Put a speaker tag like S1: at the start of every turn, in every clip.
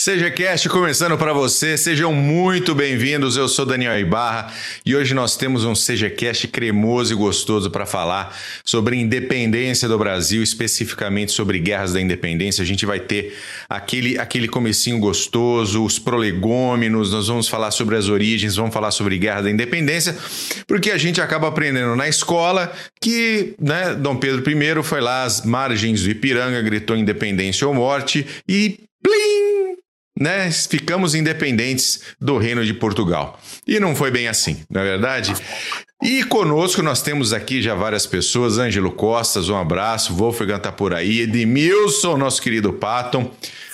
S1: Seja Cast começando para você, sejam muito bem-vindos. Eu sou Daniel Ibarra e hoje nós temos um Seja Cast cremoso e gostoso para falar sobre independência do Brasil, especificamente sobre guerras da independência. A gente vai ter aquele aquele comecinho gostoso, os prolegômenos, nós vamos falar sobre as origens, vamos falar sobre guerra da independência, porque a gente acaba aprendendo na escola que, né, Dom Pedro I foi lá às margens do Ipiranga, gritou independência ou morte e plim! Né, ficamos independentes do Reino de Portugal. E não foi bem assim, não é verdade? E conosco nós temos aqui já várias pessoas, Ângelo Costas, um abraço, Wolfgang tá por aí, Edmilson, nosso querido Patton,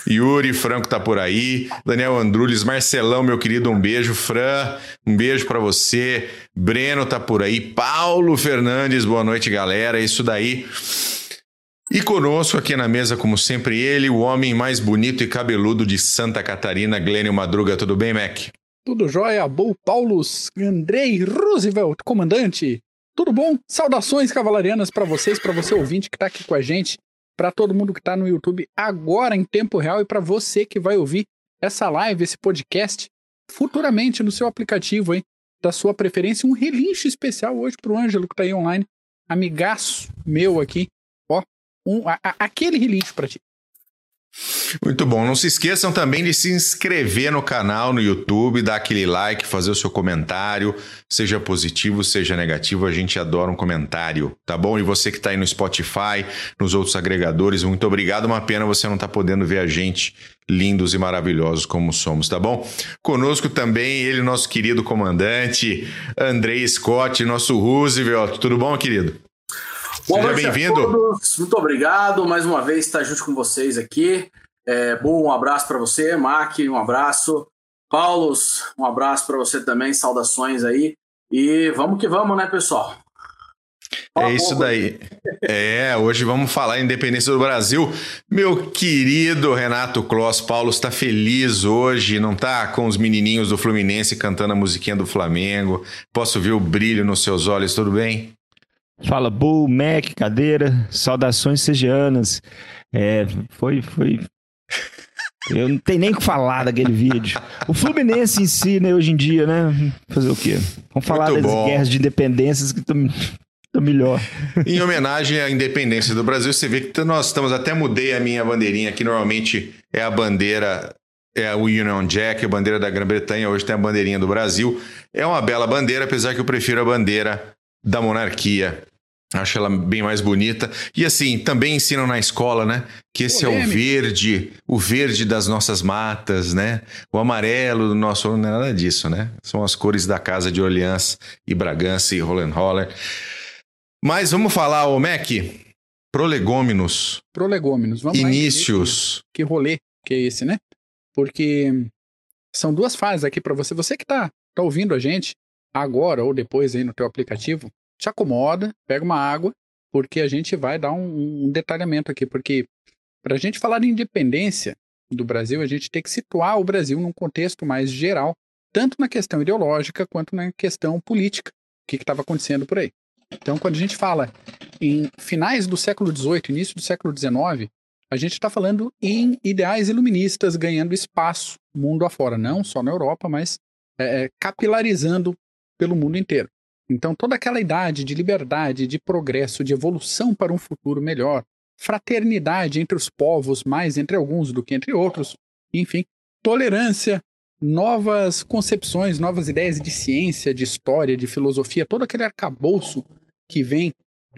S1: Yuri Franco tá por aí, Daniel Andrules, Marcelão, meu querido, um beijo, Fran, um beijo para você, Breno tá por aí, Paulo Fernandes, boa noite, galera, isso daí. E conosco aqui na mesa, como sempre, ele, o homem mais bonito e cabeludo de Santa Catarina, Glênio Madruga. Tudo bem, Mac?
S2: Tudo jóia, Bol Paulus, Andrei Roosevelt, comandante. Tudo bom? Saudações cavalarianas para vocês, para você ouvinte que tá aqui com a gente, para todo mundo que tá no YouTube agora em tempo real e para você que vai ouvir essa live, esse podcast futuramente no seu aplicativo, hein? Da sua preferência, um relincho especial hoje pro Ângelo que tá aí online, amigaço meu aqui um, a, a, aquele release para ti.
S1: Muito bom. Não se esqueçam também de se inscrever no canal no YouTube, dar aquele like, fazer o seu comentário, seja positivo, seja negativo, a gente adora um comentário, tá bom? E você que está aí no Spotify, nos outros agregadores, muito obrigado. Uma pena você não estar tá podendo ver a gente lindos e maravilhosos como somos, tá bom? Conosco também ele, nosso querido comandante, Andrei Scott, nosso Roosevelt. Tudo bom, querido?
S3: Boa Seja bem-vindo. Muito obrigado mais uma vez estar junto com vocês aqui. É, bom, um abraço para você, Mac, um abraço. Paulos, um abraço para você também, saudações aí. E vamos que vamos, né, pessoal?
S1: é isso daí. É, hoje vamos falar independência do Brasil. Meu querido Renato Kloss, Paulo está feliz hoje, não tá com os menininhos do Fluminense cantando a musiquinha do Flamengo. Posso ver o brilho nos seus olhos, tudo bem?
S4: Fala, Bull, Mac, cadeira, saudações segianas. É, foi, foi. Eu não tenho nem o que falar daquele vídeo. O Fluminense em si, né, hoje em dia, né? Fazer o quê? Vamos falar Muito das bom. guerras de independências que estão melhor.
S1: Em homenagem à independência do Brasil, você vê que nós estamos, até mudei a minha bandeirinha, que normalmente é a bandeira, é o Union Jack, a bandeira da Grã-Bretanha, hoje tem a bandeirinha do Brasil. É uma bela bandeira, apesar que eu prefiro a bandeira da monarquia. Acho ela bem mais bonita. E assim, também ensinam na escola, né? Que esse é o verde, o verde das nossas matas, né? O amarelo do nosso. Não é nada disso, né? São as cores da casa de Orleans e Bragança e Hohenholler. Mas vamos falar, o Mac, prolegômenos.
S2: Prolegômenos, vamos
S1: Inícios.
S2: Lá, que, que rolê que é esse, né? Porque são duas fases aqui para você. Você que tá, tá ouvindo a gente, agora ou depois aí no teu aplicativo, te acomoda, pega uma água, porque a gente vai dar um, um detalhamento aqui, porque para a gente falar de independência do Brasil, a gente tem que situar o Brasil num contexto mais geral, tanto na questão ideológica quanto na questão política, o que estava acontecendo por aí. Então, quando a gente fala em finais do século XVIII, início do século XIX, a gente está falando em ideais iluministas ganhando espaço mundo afora, não só na Europa, mas é, é capilarizando pelo mundo inteiro. Então, toda aquela idade de liberdade, de progresso, de evolução para um futuro melhor, fraternidade entre os povos, mais entre alguns do que entre outros, enfim, tolerância, novas concepções, novas ideias de ciência, de história, de filosofia, todo aquele arcabouço que vem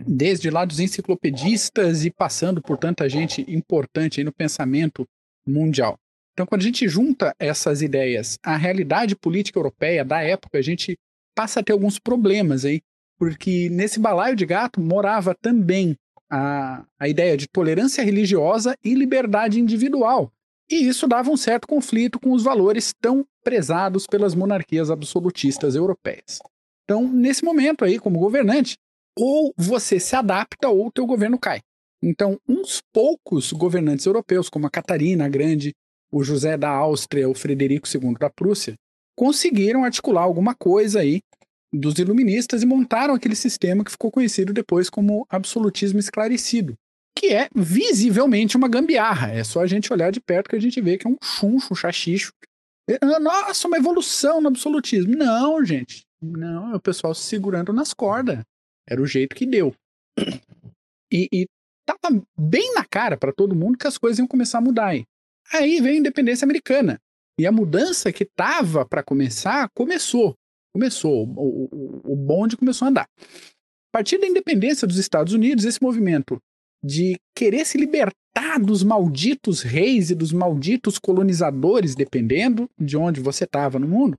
S2: desde lá dos enciclopedistas e passando por tanta gente importante no pensamento mundial. Então, quando a gente junta essas ideias à realidade política europeia da época, a gente passa a ter alguns problemas aí, porque nesse balaio de gato morava também a, a ideia de tolerância religiosa e liberdade individual. E isso dava um certo conflito com os valores tão prezados pelas monarquias absolutistas europeias. Então, nesse momento aí, como governante, ou você se adapta ou o teu governo cai. Então, uns poucos governantes europeus, como a Catarina a Grande, o José da Áustria, o Frederico II da Prússia, conseguiram articular alguma coisa aí dos iluministas e montaram aquele sistema que ficou conhecido depois como absolutismo esclarecido, que é visivelmente uma gambiarra. É só a gente olhar de perto que a gente vê que é um chuncho, um chachicho. É, ah, nossa, uma evolução no absolutismo. Não, gente. Não, é o pessoal se segurando nas cordas. Era o jeito que deu. E, e tava bem na cara para todo mundo que as coisas iam começar a mudar aí. Aí veio a independência americana. E a mudança que tava para começar, começou. Começou. O, o, bonde começou a andar. A partir da independência dos Estados Unidos, esse movimento de querer se libertar dos malditos reis e dos malditos colonizadores, dependendo de onde você estava no mundo,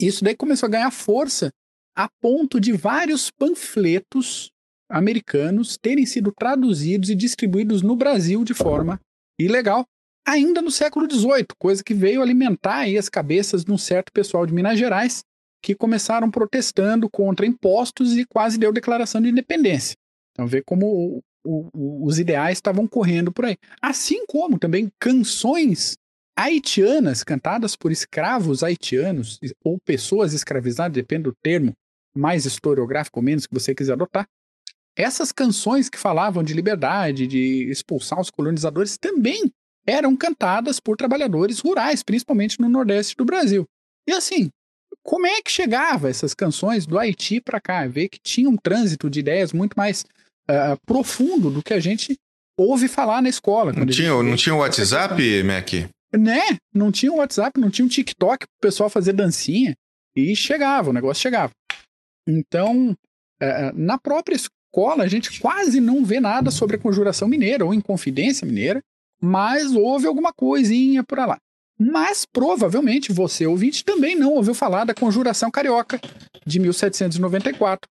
S2: isso daí começou a ganhar força a ponto de vários panfletos americanos terem sido traduzidos e distribuídos no Brasil de forma ilegal, ainda no século XVIII, coisa que veio alimentar aí as cabeças de um certo pessoal de Minas Gerais que começaram protestando contra impostos e quase deu declaração de independência. Então vê como o, o, os ideais estavam correndo por aí. Assim como também canções haitianas cantadas por escravos haitianos ou pessoas escravizadas, depende do termo mais historiográfico ou menos que você quiser adotar. Essas canções que falavam de liberdade, de expulsar os colonizadores, também eram cantadas por trabalhadores rurais, principalmente no Nordeste do Brasil. E assim, como é que chegava essas canções do Haiti para cá? Ver que tinha um trânsito de ideias muito mais uh, profundo do que a gente ouve falar na escola.
S1: Não tinha, não tinha o WhatsApp, Mac?
S2: Né? Não tinha o WhatsApp, não tinha um TikTok para o pessoal fazer dancinha. E chegava, o negócio chegava. Então, uh, na própria escola, a gente quase não vê nada sobre a conjuração mineira ou Inconfidência mineira, mas houve alguma coisinha por lá. Mas provavelmente você, ouvinte, também não ouviu falar da Conjuração Carioca de 1794,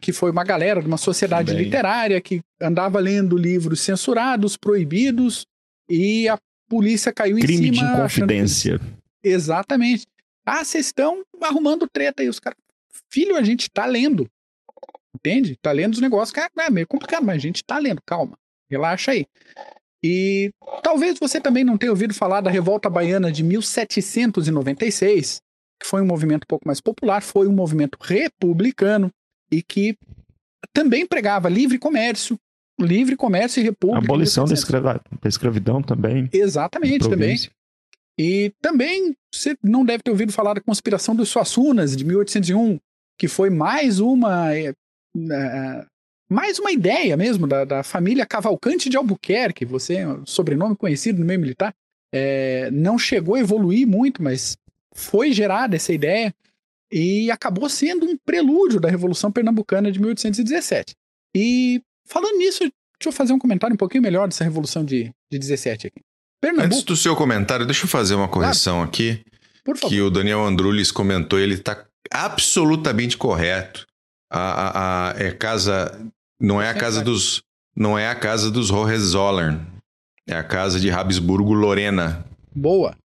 S2: que foi uma galera de uma sociedade também. literária que andava lendo livros censurados, proibidos, e a polícia caiu
S4: Crime
S2: em cima.
S4: Crime de inconfidência.
S2: Que... Exatamente. Ah, vocês estão arrumando treta aí. Os caras. Filho, a gente tá lendo. Entende? Tá lendo os negócios que é meio complicado, mas a gente tá lendo. Calma. Relaxa aí. E talvez você também não tenha ouvido falar da Revolta Baiana de 1796, que foi um movimento um pouco mais popular, foi um movimento republicano e que também pregava livre comércio, livre comércio e república.
S4: Abolição da, escravidão, da escravidão também.
S2: Exatamente, também. E também você não deve ter ouvido falar da conspiração dos Suassunas de 1801, que foi mais uma é, mais uma ideia mesmo da, da família Cavalcante de Albuquerque, você, sobrenome conhecido no meio militar, é, não chegou a evoluir muito, mas foi gerada essa ideia e acabou sendo um prelúdio da Revolução Pernambucana de 1817. E falando nisso, deixa eu fazer um comentário um pouquinho melhor dessa Revolução de, de 17 aqui.
S1: Pernambuco... Antes do seu comentário, deixa eu fazer uma correção claro. aqui. Por favor. Que o Daniel Andrulis comentou, ele está absolutamente correto. A, a, a, é casa não é a casa dos não é a casa dos Hohenzollern. É a casa de Habsburgo Lorena.
S2: Boa.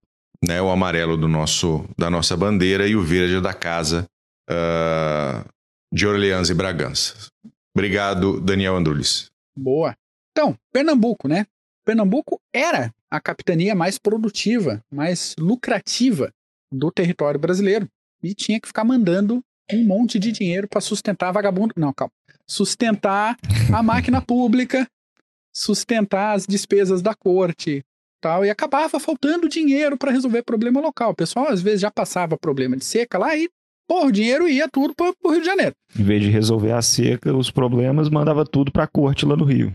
S1: Né, o amarelo do nosso da nossa bandeira e o verde da casa uh, de Orleans e Bragança. Obrigado, Daniel Andrulis.
S2: Boa. Então, Pernambuco, né? Pernambuco era a capitania mais produtiva, mais lucrativa do território brasileiro e tinha que ficar mandando um monte de dinheiro para sustentar vagabundo. Não, calma sustentar a máquina pública, sustentar as despesas da corte, tal, e acabava faltando dinheiro para resolver problema local. O pessoal às vezes já passava problema de seca lá e pô, o dinheiro ia tudo para o Rio de Janeiro.
S4: Em vez de resolver a seca, os problemas, mandava tudo para a corte lá no Rio.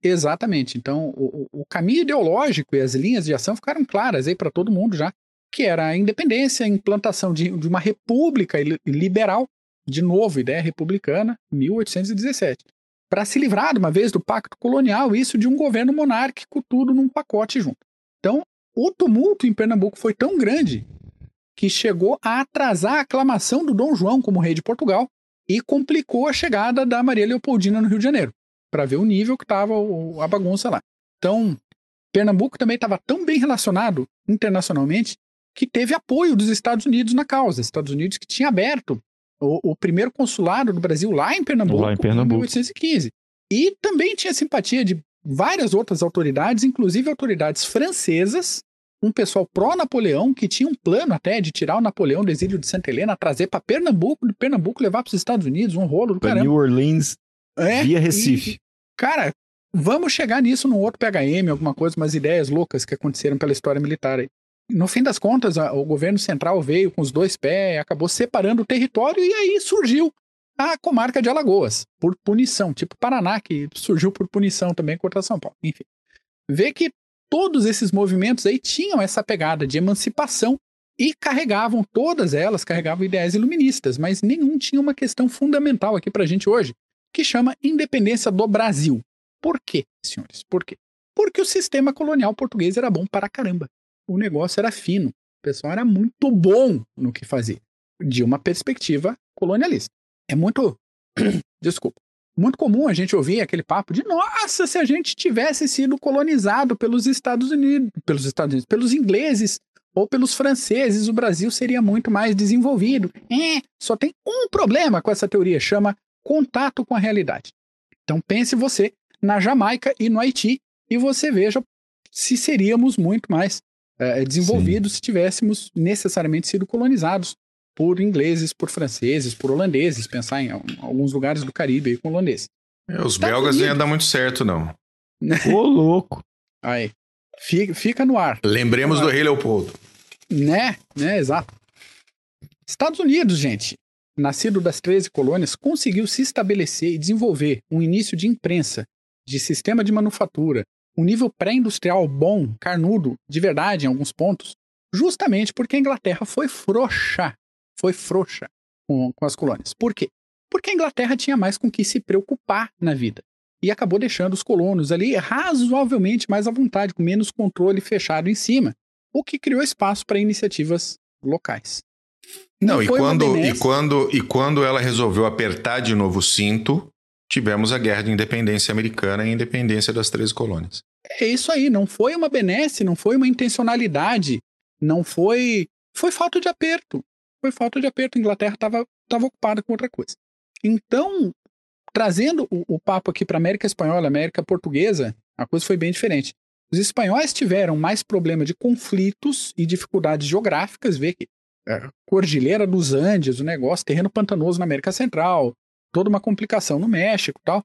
S2: Exatamente. Então, o, o, caminho ideológico e as linhas de ação ficaram claras aí para todo mundo já, que era a independência, a implantação de, de uma república liberal de novo, ideia republicana, 1817. Para se livrar de uma vez do pacto colonial, isso de um governo monárquico, tudo num pacote junto. Então, o tumulto em Pernambuco foi tão grande que chegou a atrasar a aclamação do Dom João como rei de Portugal e complicou a chegada da Maria Leopoldina no Rio de Janeiro, para ver o nível que estava a bagunça lá. Então, Pernambuco também estava tão bem relacionado internacionalmente que teve apoio dos Estados Unidos na causa. Estados Unidos que tinha aberto o, o, primeiro consulado do Brasil lá em Pernambuco,
S4: lá em, Pernambuco.
S2: em 1815. E também tinha simpatia de várias outras autoridades, inclusive autoridades francesas, um pessoal pró-Napoleão que tinha um plano até de tirar o Napoleão do exílio de Santa Helena, trazer para Pernambuco, de Pernambuco levar para os Estados Unidos, um rolo do
S4: pra
S2: caramba.
S4: New Orleans, é, via Recife. E,
S2: cara, vamos chegar nisso num outro PHM, alguma coisa, umas ideias loucas que aconteceram pela história militar aí. No fim das contas, a, o governo central veio com os dois pés, acabou separando o território e aí surgiu a comarca de Alagoas, por punição, tipo Paraná, que surgiu por punição também contra São Paulo. Enfim, vê que todos esses movimentos aí tinham essa pegada de emancipação e carregavam, todas elas carregavam ideias iluministas, mas nenhum tinha uma questão fundamental aqui pra gente hoje, que chama independência do Brasil. Por quê, senhores? Por quê? Porque o sistema colonial português era bom para caramba. O negócio era fino. O pessoal era muito bom no que fazia, de uma perspectiva colonialista. É muito. Desculpa. Muito comum a gente ouvir aquele papo de nossa, se a gente tivesse sido colonizado pelos Estados Unidos, pelos Estados Unidos, pelos ingleses ou pelos franceses, o Brasil seria muito mais desenvolvido. É, só tem um problema com essa teoria, chama contato com a realidade. Então pense você na Jamaica e no Haiti e você veja se seríamos muito mais é, desenvolvidos Sim. se tivéssemos necessariamente sido colonizados por ingleses, por franceses, por holandeses, pensar em alguns lugares do Caribe aí com holandês.
S1: É, os tá belgas não iam dar muito certo, não.
S4: Ô, louco.
S2: Aí. Fica, fica no ar.
S1: Lembremos no ar. do rei Leopoldo.
S2: Né, né, exato. Estados Unidos, gente, nascido das 13 colônias, conseguiu se estabelecer e desenvolver um início de imprensa, de sistema de manufatura, um nível pré-industrial bom, carnudo, de verdade em alguns pontos, justamente porque a Inglaterra foi frouxa foi frouxa com, com as colônias. Por quê? Porque a Inglaterra tinha mais com que se preocupar na vida e acabou deixando os colonos ali razoavelmente mais à vontade, com menos controle fechado em cima, o que criou espaço para iniciativas locais.
S1: Não, Não e, quando, e, quando, e quando ela resolveu apertar de novo o cinto, tivemos a guerra de independência americana e a independência das três colônias.
S2: É isso aí, não foi uma benesse, não foi uma intencionalidade, não foi. Foi falta de aperto foi falta de aperto. A Inglaterra estava ocupada com outra coisa. Então, trazendo o, o papo aqui para América Espanhola, América Portuguesa, a coisa foi bem diferente. Os espanhóis tiveram mais problema de conflitos e dificuldades geográficas, vê que é, Cordilheira dos Andes, o negócio, terreno pantanoso na América Central, toda uma complicação no México e tal,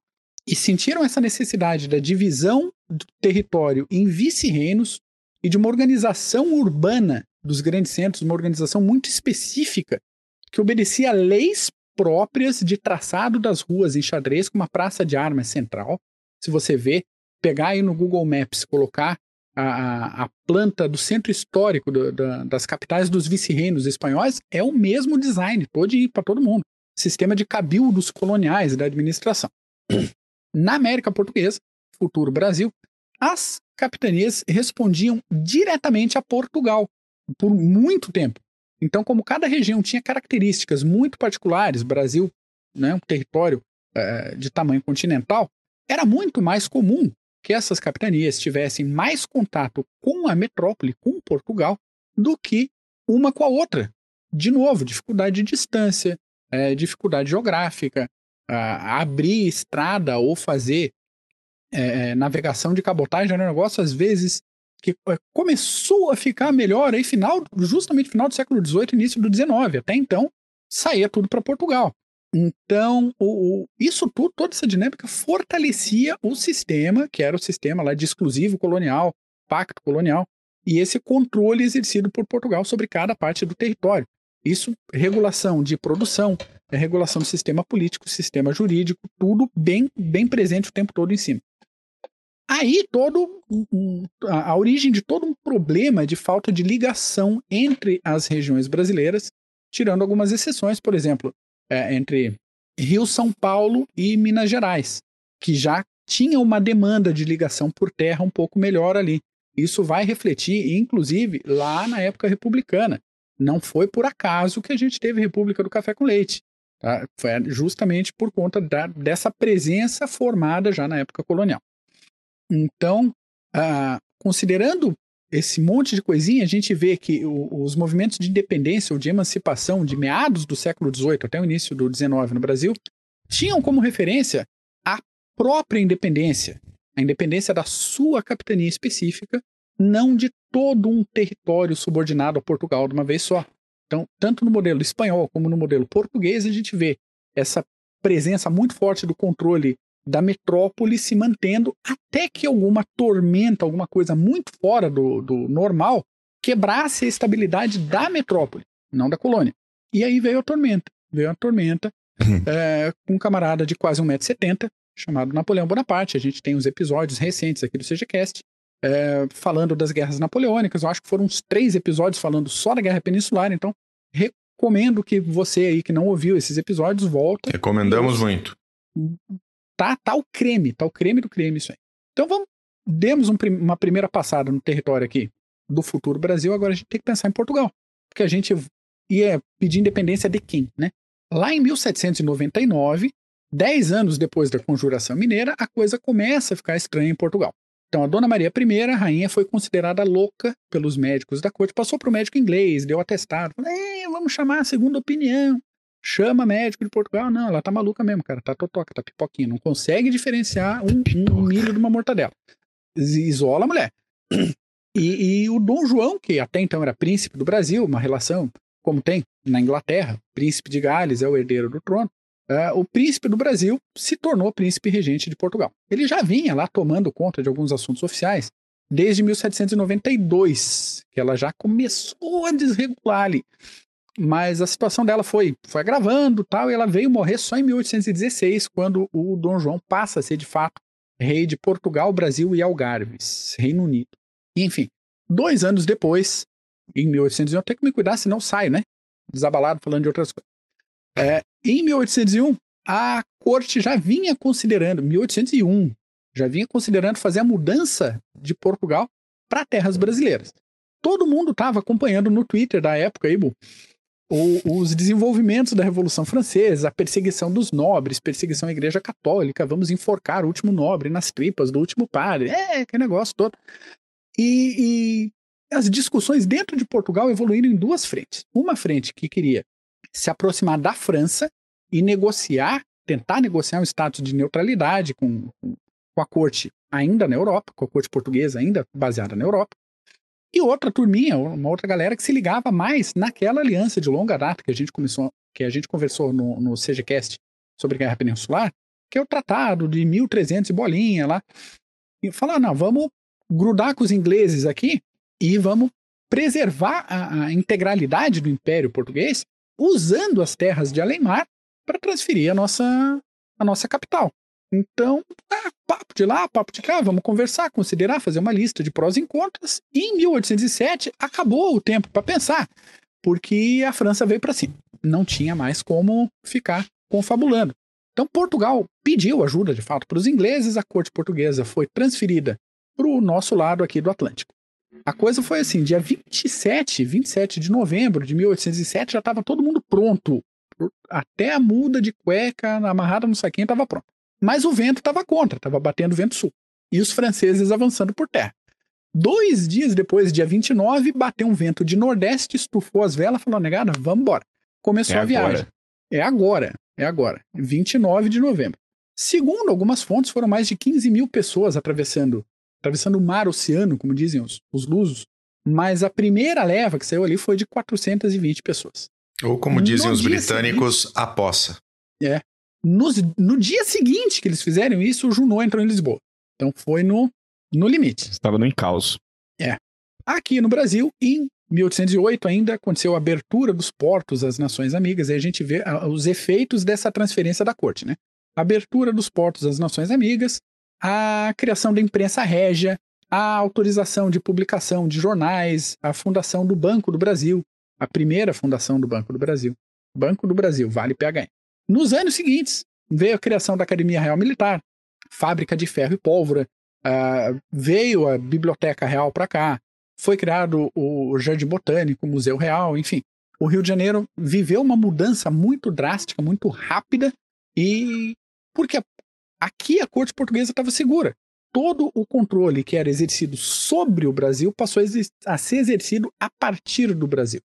S2: e sentiram essa necessidade da divisão do território em vice-reinos e de uma organização urbana dos grandes centros, uma organização muito específica que obedecia leis próprias de traçado das ruas em xadrez, com uma praça de armas central. Se você vê, pegar aí no Google Maps, colocar a, a, a planta do centro histórico do, da, das capitais dos vice-reinos espanhóis, é o mesmo design, pode ir para todo mundo. Sistema de cabildos coloniais da administração. Na América Portuguesa, futuro Brasil, as capitanias respondiam diretamente a Portugal, por muito tempo. Então, como cada região tinha características muito particulares, Brasil, né, um território é, de tamanho continental, era muito mais comum que essas capitanias tivessem mais contato com a metrópole, com Portugal, do que uma com a outra. De novo, dificuldade de distância, é, dificuldade geográfica, abrir estrada ou fazer é, navegação de cabotagem era um negócio, às vezes, que é, começou a ficar melhor aí final, justamente final do século XVIII, início do XIX. Até então, saía tudo para Portugal. Então, o, o, isso tudo, toda essa dinâmica fortalecia o sistema, que era o sistema lá de exclusivo colonial, pacto colonial, e esse controle exercido por Portugal sobre cada parte do território. Isso, regulação de produção, é regulação do sistema político, sistema jurídico, tudo bem, bem presente o tempo todo em cima. Aí todo a, origem de todo um problema de falta de ligação entre as regiões brasileiras, tirando algumas exceções, por exemplo, é, entre Rio, São Paulo e Minas Gerais, que já tinha uma demanda de ligação por terra um pouco melhor ali. Isso vai refletir, inclusive, lá na época republicana. Não foi por acaso que a gente teve República do Café com Leite. Tá? Foi justamente por conta da, dessa presença formada já na época colonial. Então, ah, considerando esse monte de coisinha, a gente vê que o, os movimentos de independência ou de emancipação de meados do século XVIII até o início do XIX no Brasil tinham como referência a própria independência, a independência da sua capitania específica, não de todo um território subordinado a Portugal de uma vez só. Então, tanto no modelo espanhol como no modelo português, a gente vê essa presença muito forte do controle da metrópole se mantendo até que alguma tormenta, alguma coisa muito fora do, do normal, quebrasse a estabilidade da metrópole, não da colônia. E aí veio a tormenta. Veio a tormenta é, com um camarada de quase 1,70m, chamado Napoleão Bonaparte. A gente tem uns episódios recentes aqui do CGCast, é, falando das guerras napoleônicas. Eu acho que foram uns três episódios falando só da Guerra Peninsular, então recomendo que você aí que não ouviu esses episódios volte.
S1: Recomendamos muito.
S2: Tá, tá o creme, tá o creme do creme isso aí. Então vamos, demos um, uma primeira passada no território aqui do futuro Brasil, agora a gente tem que pensar em Portugal. Porque a gente ia pedir independência de quem, né? Lá em 1799, dez anos depois da Conjuração Mineira, a coisa começa a ficar estranha em Portugal. Então, a Dona Maria I, a rainha, foi considerada louca pelos médicos da corte, passou para o médico inglês, deu atestado, falou, vamos chamar a segunda opinião. Chama médico de Portugal. Não, ela tá maluca mesmo, cara. Tá totoca, tá pipoquinha. Não consegue diferenciar um, um milho de uma mortadela. Isola a mulher. E, e, o Dom João, que até então era príncipe do Brasil, uma relação como tem na Inglaterra, príncipe de Gales é o herdeiro do trono, uh, o príncipe do Brasil se tornou príncipe regente de Portugal. Ele já vinha lá tomando conta de alguns assuntos oficiais desde 1792, que ela já começou a desregular ali. Mas a situação dela foi, foi agravando tal, e ela veio morrer só em 1816, quando o Dom João passa a ser de fato rei de Portugal, Brasil e Algarves, Reino Unido. enfim, dois anos depois, em 1801, tem que me cuidar, senão sai, né? Desabalado falando de outras coisas. É, em 1801, a corte já vinha considerando, 1801, já vinha considerando fazer a mudança de Portugal para terras brasileiras. Todo mundo estava acompanhando no Twitter da época aí, os desenvolvimentos da Revolução Francesa, a perseguição dos nobres, perseguição à Igreja Católica, vamos enforcar o último nobre nas tripas do último padre, é, que negócio todo. E, as discussões dentro de Portugal evoluíram em duas frentes. Uma frente que queria se aproximar da França e negociar, tentar negociar um status de neutralidade com, com a corte ainda na Europa, com a corte portuguesa ainda baseada na Europa. E outra turminha, uma outra galera que se ligava mais naquela aliança de longa data que a gente começou, que a gente conversou no, no CGCast sobre Guerra Peninsular, que é o tratado de 1300 e bolinha lá. E falar, não, vamos grudar com os ingleses aqui e vamos preservar a, a integralidade do Império Português usando as terras de Além-Mar para transferir a nossa, a nossa capital. Então, ah, papo de lá, papo de cá, vamos conversar, considerar, fazer uma lista de prós e contras. E em 1807 acabou o tempo para pensar, porque a França veio para cima. Não tinha mais como ficar confabulando. Então, Portugal pediu ajuda, de fato, para os ingleses, a corte portuguesa foi transferida para o nosso lado aqui do Atlântico. A coisa foi assim, dia 27, 27 de novembro de 1807 já estava todo mundo pronto. Até a muda de cueca amarrada no saquinho estava pronta. Mas o vento estava contra, estava batendo vento sul. E os franceses avançando por terra. Dois dias depois, dia 29, bateu um vento de nordeste, estufou as velas, falou, negada, vamos embora. Começou é a viagem. Agora. É agora, é agora. 29 de novembro. Segundo algumas fontes, foram mais de 15 mil pessoas atravessando atravessando o mar, oceano, como dizem os, os lusos. Mas a primeira leva que saiu ali foi de 420 pessoas.
S1: Ou como dizem no os britânicos, seguinte, a poça.
S2: É. No, no dia seguinte que eles fizeram isso, o Junot entrou em Lisboa. Então foi no, no limite.
S4: Estava no encalço.
S2: É. Aqui no Brasil, em 1808 ainda aconteceu a abertura dos portos às nações amigas, e a gente vê os efeitos dessa transferência da corte, né? Abertura dos portos às nações amigas, a criação da imprensa régia, a autorização de publicação de jornais, a fundação do Banco do Brasil, a primeira fundação do Banco do Brasil. Banco do Brasil, vale PHM. Nos anos seguintes, veio a criação da Academia Real Militar, fábrica de ferro e pólvora, uh, veio a Biblioteca Real para cá, foi criado o Jardim Botânico, o Museu Real, enfim. O Rio de Janeiro viveu uma mudança muito drástica, muito rápida, e porque Aqui a corte portuguesa estava segura. Todo o controle que era exercido sobre o Brasil passou a, ser exercido a partir do Brasil.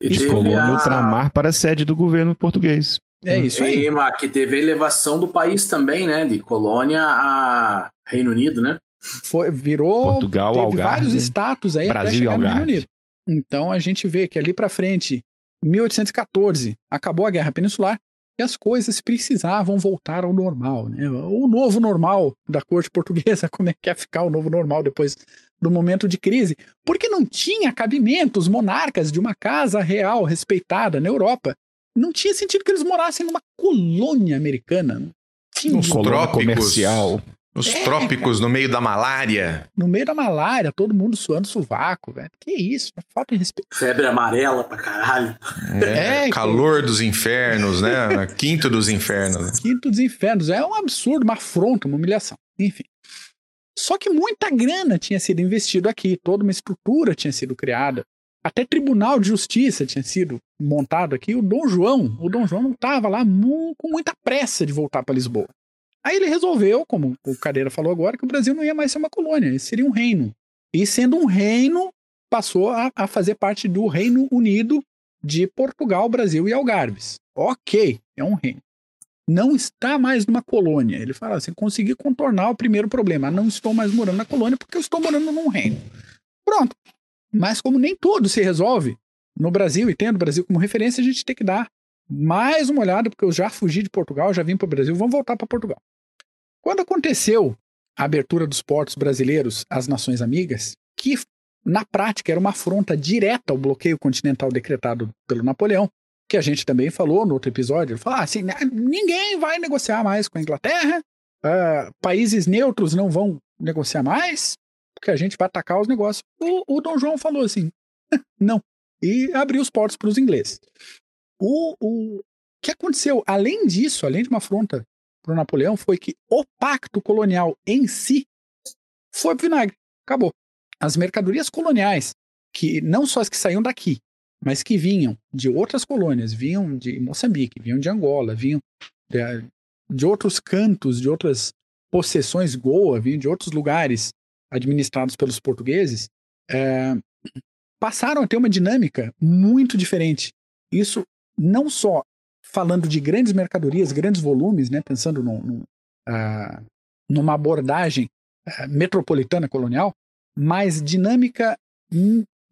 S4: E isso colou a... ultramar para a sede do governo português.
S3: É isso aí. E, que teve a elevação do país também, né? De colônia a Reino Unido, né?
S2: Foi, virou.
S4: Portugal, teve Algarve,
S2: vários status aí
S4: Brasil até chegar no Reino Unido.
S2: Então a gente vê que ali para frente, 1814, acabou a Guerra Peninsular, e as coisas precisavam voltar ao normal, né? O novo normal da corte portuguesa, como é que é ficar o novo normal depois do momento de crise? Porque não tinha cabimento os monarcas de uma casa real respeitada na Europa. Não tinha sentido que eles morassem numa colônia americana.
S1: Tinha um colônia comercial. Os é, trópicos, cara. no meio da malária.
S2: No meio da malária, todo mundo suando sovaco, velho. Que isso, falta de respeito.
S3: Febre amarela pra caralho.
S1: É, é calor que... dos infernos, né? Quinto dos infernos.
S2: Quinto dos infernos. É um absurdo, uma afronta, uma humilhação. Enfim. Só que muita grana tinha sido investido aqui, toda uma estrutura tinha sido criada. Até tribunal de justiça tinha sido montado aqui. O Dom João, o Dom João não estava lá com muita pressa de voltar para Lisboa. Aí ele resolveu, como o Cadeira falou agora, que o Brasil não ia mais ser uma colônia, seria um reino. E sendo um reino, passou a, a fazer parte do Reino Unido de Portugal, Brasil e Algarves. Ok, é um reino. Não está mais numa colônia. Ele fala assim: consegui contornar o primeiro problema. Não estou mais morando na colônia porque eu estou morando num reino. Pronto. Mas como nem tudo se resolve no Brasil, e tendo o Brasil como referência, a gente tem que dar mais uma olhada, porque eu já fugi de Portugal, já vim para o Brasil, vamos voltar para Portugal. Quando aconteceu a abertura dos portos brasileiros às nações amigas, que na prática era uma afronta direta ao bloqueio continental decretado pelo Napoleão, que a gente também falou no outro episódio, ele falou ah, assim, né, ninguém vai negociar mais com a Inglaterra, uh, países neutros não vão negociar mais, porque a gente vai atacar os negócios. O, o Dom João falou assim, não, e abriu os portos para os ingleses. O, o que aconteceu, além disso, além de uma afronta para Napoleão foi que o pacto colonial em si foi vinagre. Acabou. As mercadorias coloniais, que não só as que saíam daqui, mas que vinham de outras colônias, vinham de Moçambique, vinham de Angola, vinham de, de outros cantos, de outras possessões Goa, vinham de outros lugares administrados pelos portugueses, é, passaram a ter uma dinâmica muito diferente. Isso não só falando de grandes mercadorias, grandes volumes, né, pensando num, num, uh, numa abordagem uh, metropolitana colonial, mas dinâmica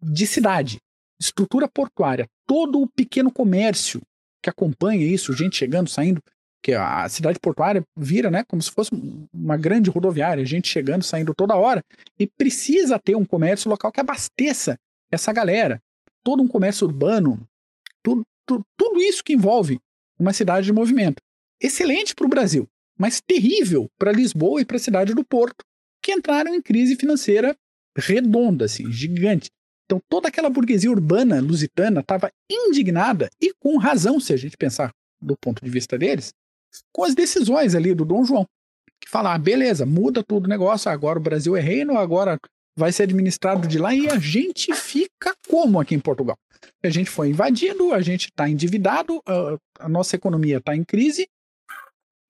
S2: de cidade, estrutura portuária, todo o pequeno comércio que acompanha isso, gente chegando, saindo, que a cidade portuária vira, né, como se fosse uma grande rodoviária, gente chegando, saindo toda hora, e precisa ter um comércio local que abasteça essa galera, todo um comércio urbano, tudo, tudo, tudo isso que envolve uma cidade de movimento. Excelente para o Brasil, mas terrível para Lisboa e para a cidade do Porto, que entraram em crise financeira redonda, assim, gigante. Então toda aquela burguesia urbana lusitana estava indignada e com razão, se a gente pensar do ponto de vista deles, com as decisões ali do Dom João, que falar, ah, beleza, muda tudo o negócio, agora o Brasil é reino, agora vai ser administrado de lá e a gente fica como aqui em Portugal? A gente foi invadido, a gente está endividado, a, a, nossa economia está em crise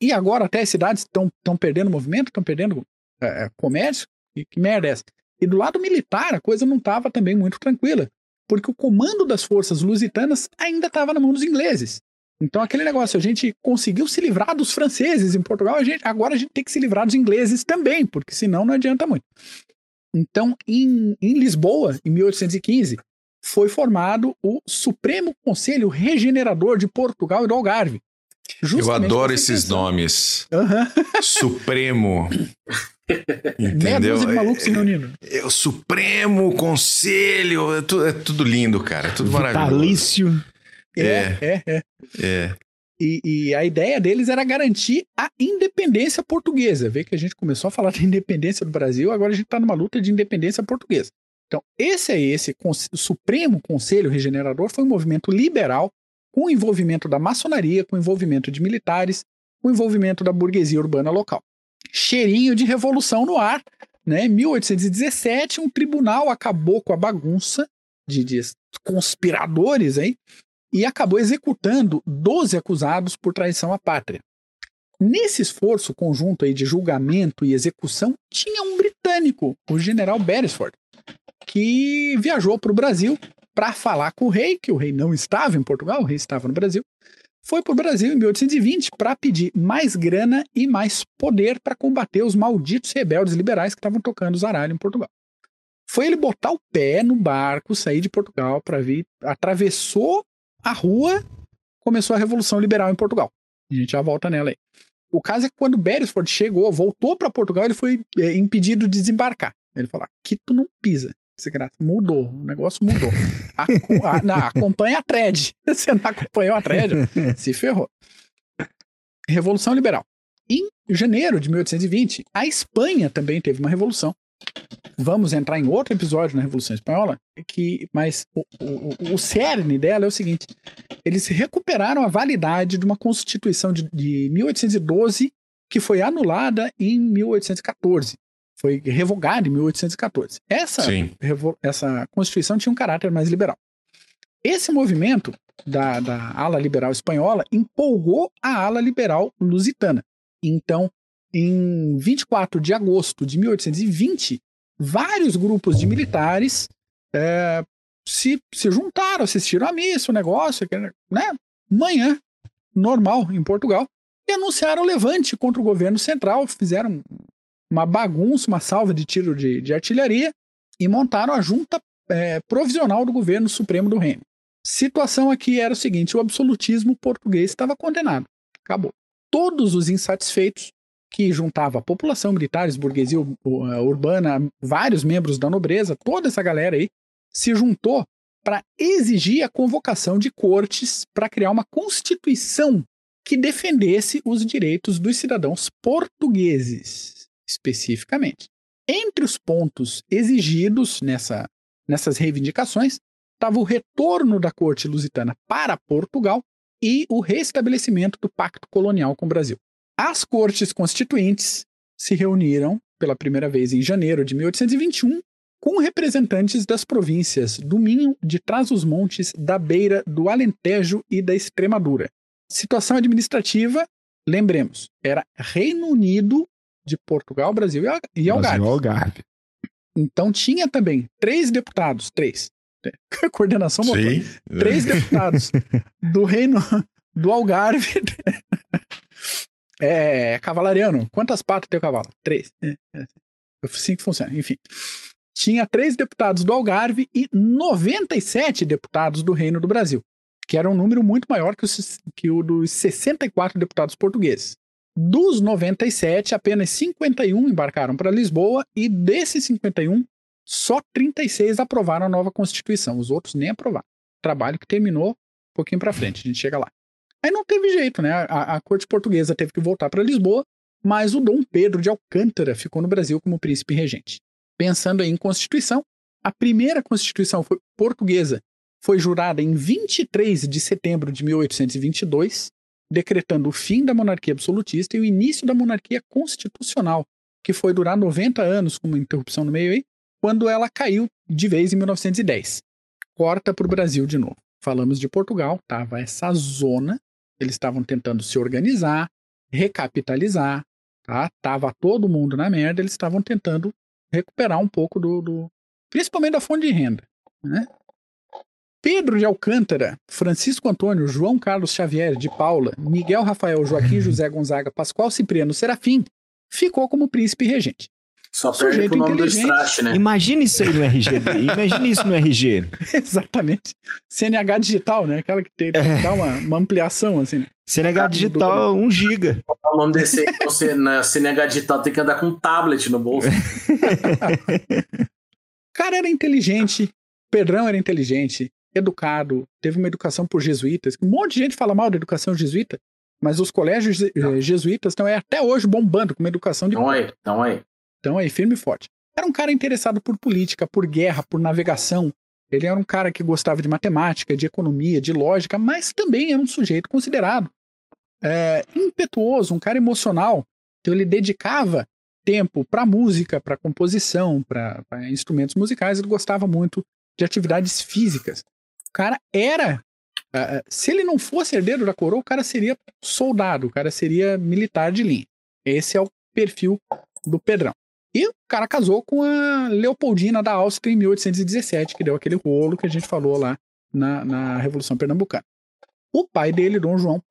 S2: e agora até as cidades estão perdendo movimento, estão perdendo é, é, comércio. E que merda é essa? E do lado militar a coisa não estava também muito tranquila, porque o comando das forças lusitanas ainda estava na mão dos ingleses. Então aquele negócio, a gente conseguiu se livrar dos franceses em Portugal, a gente, agora a gente tem que se livrar dos ingleses também, porque senão não adianta muito. Então, em, em Lisboa, em 1815, foi formado o Supremo Conselho Regenerador de Portugal e do Algarve.
S1: Eu adoro esses nomes. Uhum. Supremo. Entendeu?
S2: Meia malucos,
S1: é, é, o Supremo Conselho. É tudo, é tudo lindo, cara. É tudo
S4: Vitalício.
S1: maravilhoso.
S2: É, é, é. é.
S1: é.
S2: E, e, a ideia deles era garantir a independência portuguesa. Vê que a gente começou a falar da independência do Brasil, agora a gente está numa luta de independência portuguesa. Então, esse aí, esse Supremo Conselho Regenerador foi um movimento liberal com envolvimento da maçonaria, com envolvimento de militares, com envolvimento da burguesia urbana local. Cheirinho de revolução no ar, né? Em 1817, um tribunal acabou com a bagunça de, de conspiradores aí e acabou executando 12 acusados por traição à pátria. Nesse esforço conjunto aí de julgamento e execução, tinha um britânico, o general Beresford, que viajou para o Brasil para falar com o rei, que o rei não estava em Portugal, o rei estava no Brasil. Foi para o Brasil em 1820 para pedir mais grana e mais poder para combater os malditos rebeldes liberais que estavam tocando zaralho em Portugal. Foi ele botar o pé no barco, sair de Portugal para vir, atravessou a rua, começou a Revolução Liberal em Portugal. A gente já volta nela aí. O caso é que quando Beresford chegou, voltou para Portugal, ele foi é, impedido de desembarcar. Ele falou: aqui tu não pisa. Mudou, o negócio mudou. A, a, não, acompanha a thread. Você não acompanhou a thread, se ferrou. Revolução Liberal. Em janeiro de 1820, a Espanha também teve uma revolução. Vamos entrar em outro episódio na Revolução Espanhola, que, mas o, o, o cerne dela é o seguinte: eles recuperaram a validade de uma Constituição de, de 1812 que foi anulada em 1814 foi revogada em 1814. Essa, essa Constituição tinha um caráter mais liberal. Esse movimento da, da ala liberal espanhola empolgou a ala liberal lusitana. Então, em 24 de agosto de 1820, vários grupos de militares é, se, se juntaram, assistiram à missa, o negócio, né? Manhã, normal, em Portugal, e anunciaram o levante contra o governo central, fizeram uma bagunça, uma salva de tiro de, de artilharia e montaram a junta é, provisional do governo supremo do reino. Situação aqui era o seguinte: o absolutismo português estava condenado. Acabou. Todos os insatisfeitos, que juntava a população, militares, burguesia urbana, vários membros da nobreza, toda essa galera aí, se juntou para exigir a convocação de cortes para criar uma constituição que defendesse os direitos dos cidadãos portugueses especificamente. Entre os pontos exigidos nessa, nessas reivindicações estava o retorno da corte lusitana para Portugal e o restabelecimento do pacto colonial com o Brasil. As cortes constituintes se reuniram pela primeira vez em janeiro de 1821 com representantes das províncias do Minho, de Trás-os-Montes, da Beira, do Alentejo e da Extremadura. Situação administrativa, lembremos, era Reino Unido de Portugal, Brasil e Algarve. Brasil, Algarve. Então tinha também três deputados, três, coordenação motor, Sim. três deputados do reino do Algarve. é, cavalariano. Quantas patas tem o cavalo? Três. É, é, assim que funciona. Enfim. Tinha três deputados do Algarve e 97 deputados do Reino do Brasil, que era um número muito maior que, os, que o dos 64 deputados portugueses. Dos 97, apenas 51 embarcaram para Lisboa e desses 51, só 36 aprovaram a nova Constituição. Os outros nem aprovaram. Trabalho que terminou um pouquinho para frente, a gente chega lá. Aí não teve jeito, né? A, a corte portuguesa teve que voltar para Lisboa, mas o Dom Pedro de Alcântara ficou no Brasil como príncipe regente. Pensando em Constituição, a primeira Constituição portuguesa foi jurada em 23 de setembro de 1822 decretando o fim da monarquia absolutista e o início da monarquia constitucional, que foi durar 90 anos, com uma interrupção no meio aí, quando ela caiu de vez em 1910. Corta para o Brasil de novo. Falamos de Portugal, tava essa zona, eles estavam tentando se organizar, recapitalizar, tá? Tava todo mundo na merda, eles estavam tentando recuperar um pouco do, do, principalmente da fonte de renda, né? Pedro de Alcântara, Francisco Antônio, João Carlos Xavier de Paula, Miguel Rafael Joaquim José Gonzaga, Pascoal Cipriano Serafim, ficou como príncipe regente.
S3: Só perde pro nome do Strache, né?
S4: Imagine isso aí no RG. Imagine isso no RG.
S2: Exatamente. CNH digital, né? Aquela que tem que é. dar uma, uma ampliação, assim. Né?
S4: CNH digital, 1 um giga.
S3: O nome desse aí, você na CNH digital tem que andar com um tablet no bolso.
S2: o cara era inteligente, Pedrão era inteligente, educado, teve uma educação por jesuítas. Um monte de gente fala mal da educação jesuíta, mas os colégios eh, jesuítas estão até hoje bombando com uma educação de.
S3: Estão aí, estão aí.
S2: Estão aí, firme e forte. Era um cara interessado por política, por guerra, por navegação. Ele era um cara que gostava de matemática, de economia, de lógica, mas também era um sujeito considerado é, impetuoso, um cara emocional. Então ele dedicava tempo para música, para composição, para instrumentos musicais. Ele gostava muito de atividades físicas cara era. Uh, se ele não fosse herdeiro da coroa, o cara seria soldado, o cara seria militar de linha. Esse é o perfil do Pedrão. E o cara casou com a Leopoldina da Áustria em 1817, que deu aquele rolo que a gente falou lá na, na Revolução Pernambucana. O pai dele, Dom João,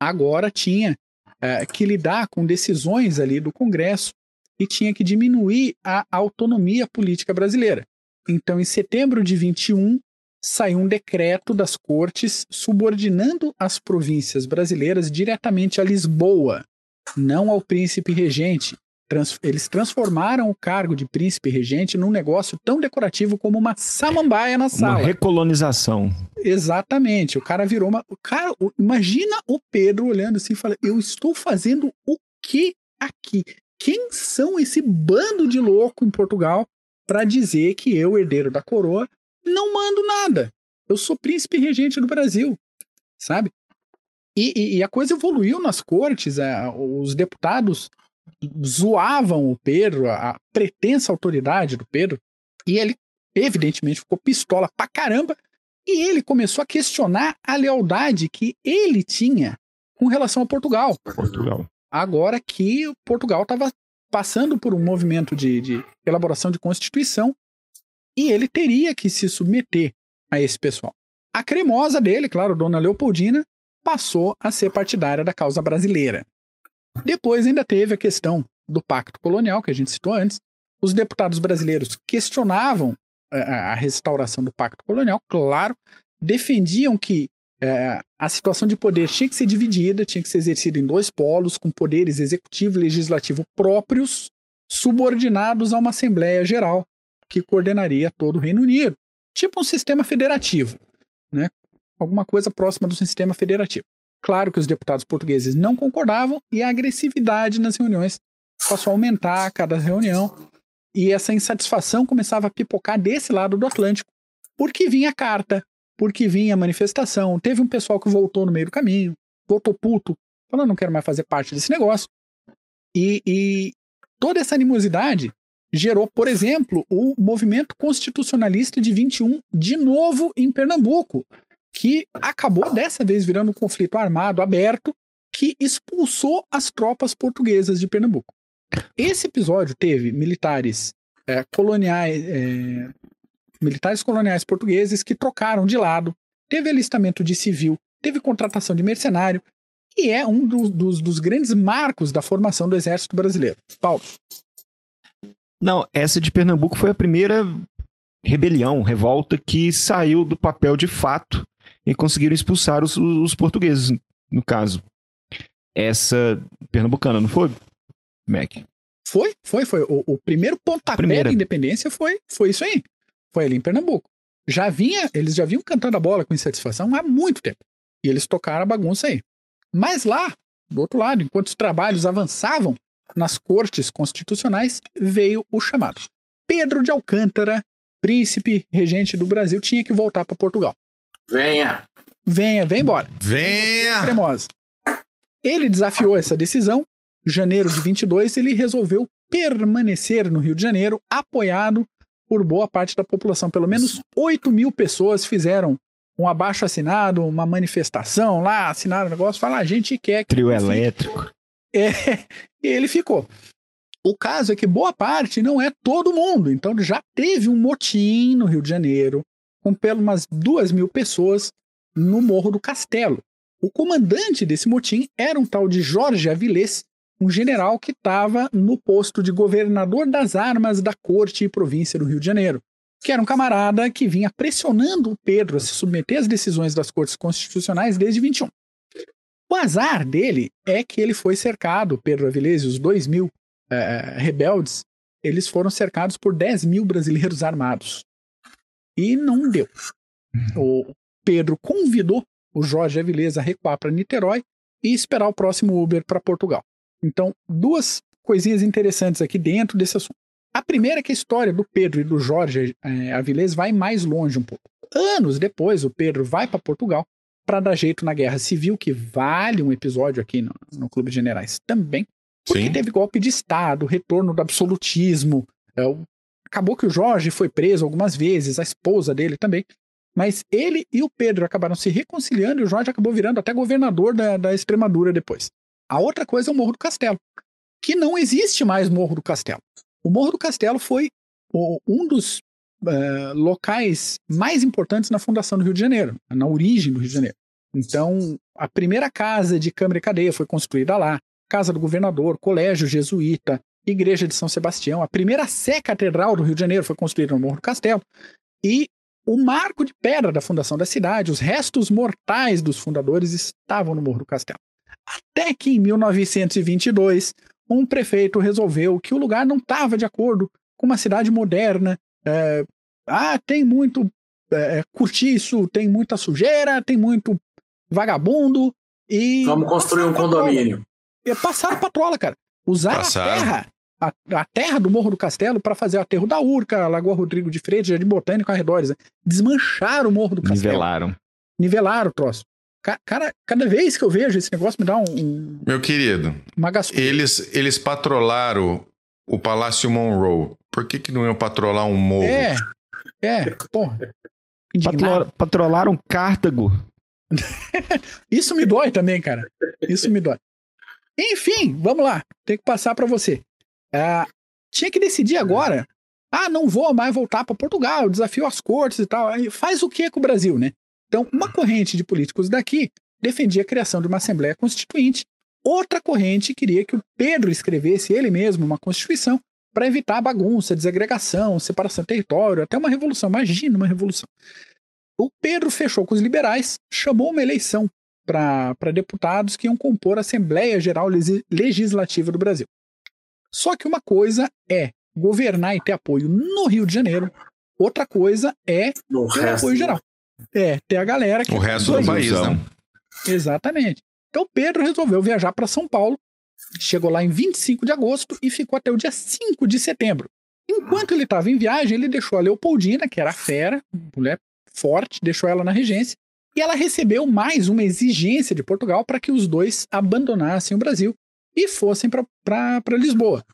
S2: agora tinha uh, que lidar com decisões ali do Congresso e tinha que diminuir a autonomia política brasileira. Então, em setembro de 21, saiu um decreto das cortes subordinando as províncias brasileiras diretamente a Lisboa, não ao príncipe regente. Trans eles transformaram o cargo de príncipe regente num negócio tão decorativo como uma samambaia na sala.
S4: Uma recolonização.
S2: Exatamente. O cara virou uma. O cara, imagina o Pedro olhando assim e falando: Eu estou fazendo o que aqui? Quem são esse bando de louco em Portugal para dizer que eu, herdeiro da coroa, não mando nada. Eu sou príncipe regente do Brasil, sabe? E, e, e a coisa evoluiu nas cortes, os deputados zoavam o Pedro, a, a pretensa autoridade do Pedro, e ele, evidentemente, ficou pistola pra caramba, e ele começou a questionar a lealdade que ele tinha com relação a Portugal.
S4: Portugal.
S2: Agora que Portugal estava passando por um movimento de, de elaboração de constituição e ele teria que se submeter a esse pessoal. A cremosa dele, claro, Dona Leopoldina, passou a ser partidária da causa brasileira. Depois ainda teve a questão do pacto colonial, que a gente citou antes. Os deputados brasileiros questionavam a, eh, a restauração do pacto colonial, claro, defendiam que é, a situação de poder tinha que ser dividida, tinha que ser exercida em dois polos, com poderes executivo e legislativo próprios, subordinados a uma Assembleia Geral, que coordenaria todo o Reino Unido. Tipo um sistema federativo, né? Alguma coisa próxima do sistema federativo. Claro que os deputados portugueses não concordavam e a agressividade nas reuniões passou a aumentar a cada reunião. E essa insatisfação começava a pipocar desse lado do Atlântico, porque vinha carta, porque vinha manifestação. Teve um pessoal que voltou no meio do caminho, voltou puto, falando: não quero mais fazer parte desse negócio. E, e toda essa animosidade gerou, por exemplo, o movimento constitucionalista de 21 de novo em Pernambuco, que acabou dessa vez virando um conflito armado aberto que expulsou as tropas portuguesas de Pernambuco. Esse episódio teve militares é, coloniais, é, militares coloniais portugueses que trocaram de lado, teve alistamento de civil, teve contratação de mercenário, e é um do, dos, dos grandes marcos da formação do Exército Brasileiro. Paulo.
S4: Não, essa de Pernambuco foi a primeira rebelião, revolta que saiu do papel de fato e conseguiram expulsar os, os portugueses, no caso. Essa pernambucana, não foi, Mac?
S2: Foi, foi, foi. O, o primeiro pontapé Primeira. da independência foi, foi isso aí. Foi ali em Pernambuco. Já vinha, eles já vinham cantando a bola com insatisfação há muito tempo. E eles tocaram a bagunça aí. Mas lá, do outro lado, enquanto os trabalhos avançavam, nas cortes constitucionais veio o chamado. Pedro de Alcântara, príncipe regente do Brasil, tinha que voltar para Portugal.
S3: Venha!
S2: Venha, vem embora.
S1: Venha!
S2: Cremosa. Ele desafiou essa decisão. Em janeiro de 22, ele resolveu permanecer no Rio de Janeiro, apoiado por boa parte da população. Pelo menos 8 mil pessoas fizeram um abaixo assinado, uma manifestação lá, assinaram o negócio, falaram, a gente quer que.
S4: Trio elétrico.
S2: É, ele ficou. O caso é que boa parte não é todo mundo. Então já teve um motim no Rio de Janeiro, com pelo umas duas mil pessoas no Morro do Castelo. O comandante desse motim era um tal de Jorge Avilés, um general que estava no posto de governador das armas da corte e província do Rio de Janeiro, que era um camarada que vinha pressionando o Pedro a se submeter às decisões das cortes constitucionais desde 21. O azar dele é que ele foi cercado, Pedro Avilés e os dois mil é, rebeldes, eles foram cercados por 10 mil brasileiros armados. E não deu. Uhum. O Pedro convidou o Jorge Avilés a recuar para Niterói e esperar o próximo Uber para Portugal. Então, duas coisinhas interessantes aqui dentro desse assunto. A primeira é que a história do Pedro e do Jorge é, Avilés vai mais longe um pouco. Anos depois, o Pedro vai para Portugal para dar jeito na Guerra Civil, que vale um episódio aqui no, no Clube de Generais também, porque Sim. teve golpe de Estado, retorno do absolutismo. É, o, acabou que o Jorge foi preso algumas vezes, a esposa dele também. Mas ele e o Pedro acabaram se reconciliando e o Jorge acabou virando até governador da, da Extremadura depois. A outra coisa é o Morro do Castelo, que não existe mais Morro do Castelo. O Morro do Castelo foi um dos uh, locais mais importantes na fundação do Rio de Janeiro, na origem do Rio de Janeiro. Então, a primeira casa de Câmara e Cadeia foi construída lá, Casa do Governador, Colégio Jesuíta, Igreja de São Sebastião, a primeira sé catedral do Rio de Janeiro foi construída no Morro do Castelo. E o marco de pedra da fundação da cidade, os restos mortais dos fundadores estavam no Morro do Castelo. Até que em 1922, um prefeito resolveu que o lugar não estava de acordo com uma cidade moderna. É, ah, tem muito é, cortiço, tem muita sujeira, tem muito vagabundo. E
S3: Vamos construir um condomínio.
S2: E passaram patrola, cara. Usaram passaram. a terra a, a, terra do Morro do Castelo para fazer o aterro da Urca, Lagoa Rodrigo de Freitas, Jardim Botânico, arredores. Né? Desmancharam o Morro do Castelo.
S4: Nivelaram.
S2: Nivelaram o troço. Cara, cada vez que eu vejo esse negócio me dá um. um
S1: Meu querido, uma eles, eles patrolaram o Palácio Monroe. Por que, que não iam patrolar um morro?
S2: É, é, porra.
S4: Patrol, patrolaram Cartago.
S2: Isso me dói também, cara. Isso me dói. Enfim, vamos lá. Tem que passar para você. É, tinha que decidir agora. Ah, não vou mais voltar para Portugal, desafio as cortes e tal. Aí faz o que com o Brasil, né? Então, uma corrente de políticos daqui defendia a criação de uma Assembleia Constituinte, outra corrente queria que o Pedro escrevesse ele mesmo uma Constituição para evitar bagunça, desagregação, separação de território, até uma revolução. Imagina uma revolução. O Pedro fechou com os liberais, chamou uma eleição para deputados que iam compor a Assembleia Geral Legislativa do Brasil. Só que uma coisa é governar e ter apoio no Rio de Janeiro, outra coisa é
S3: no ter
S2: apoio geral. É, ter a galera que.
S1: O resto do país, né?
S2: Exatamente. Então Pedro resolveu viajar para São Paulo, chegou lá em 25 de agosto e ficou até o dia 5 de setembro. Enquanto ele estava em viagem, ele deixou a Leopoldina, que era fera, mulher forte, deixou ela na regência, e ela recebeu mais uma exigência de Portugal para que os dois abandonassem o Brasil e fossem para Lisboa.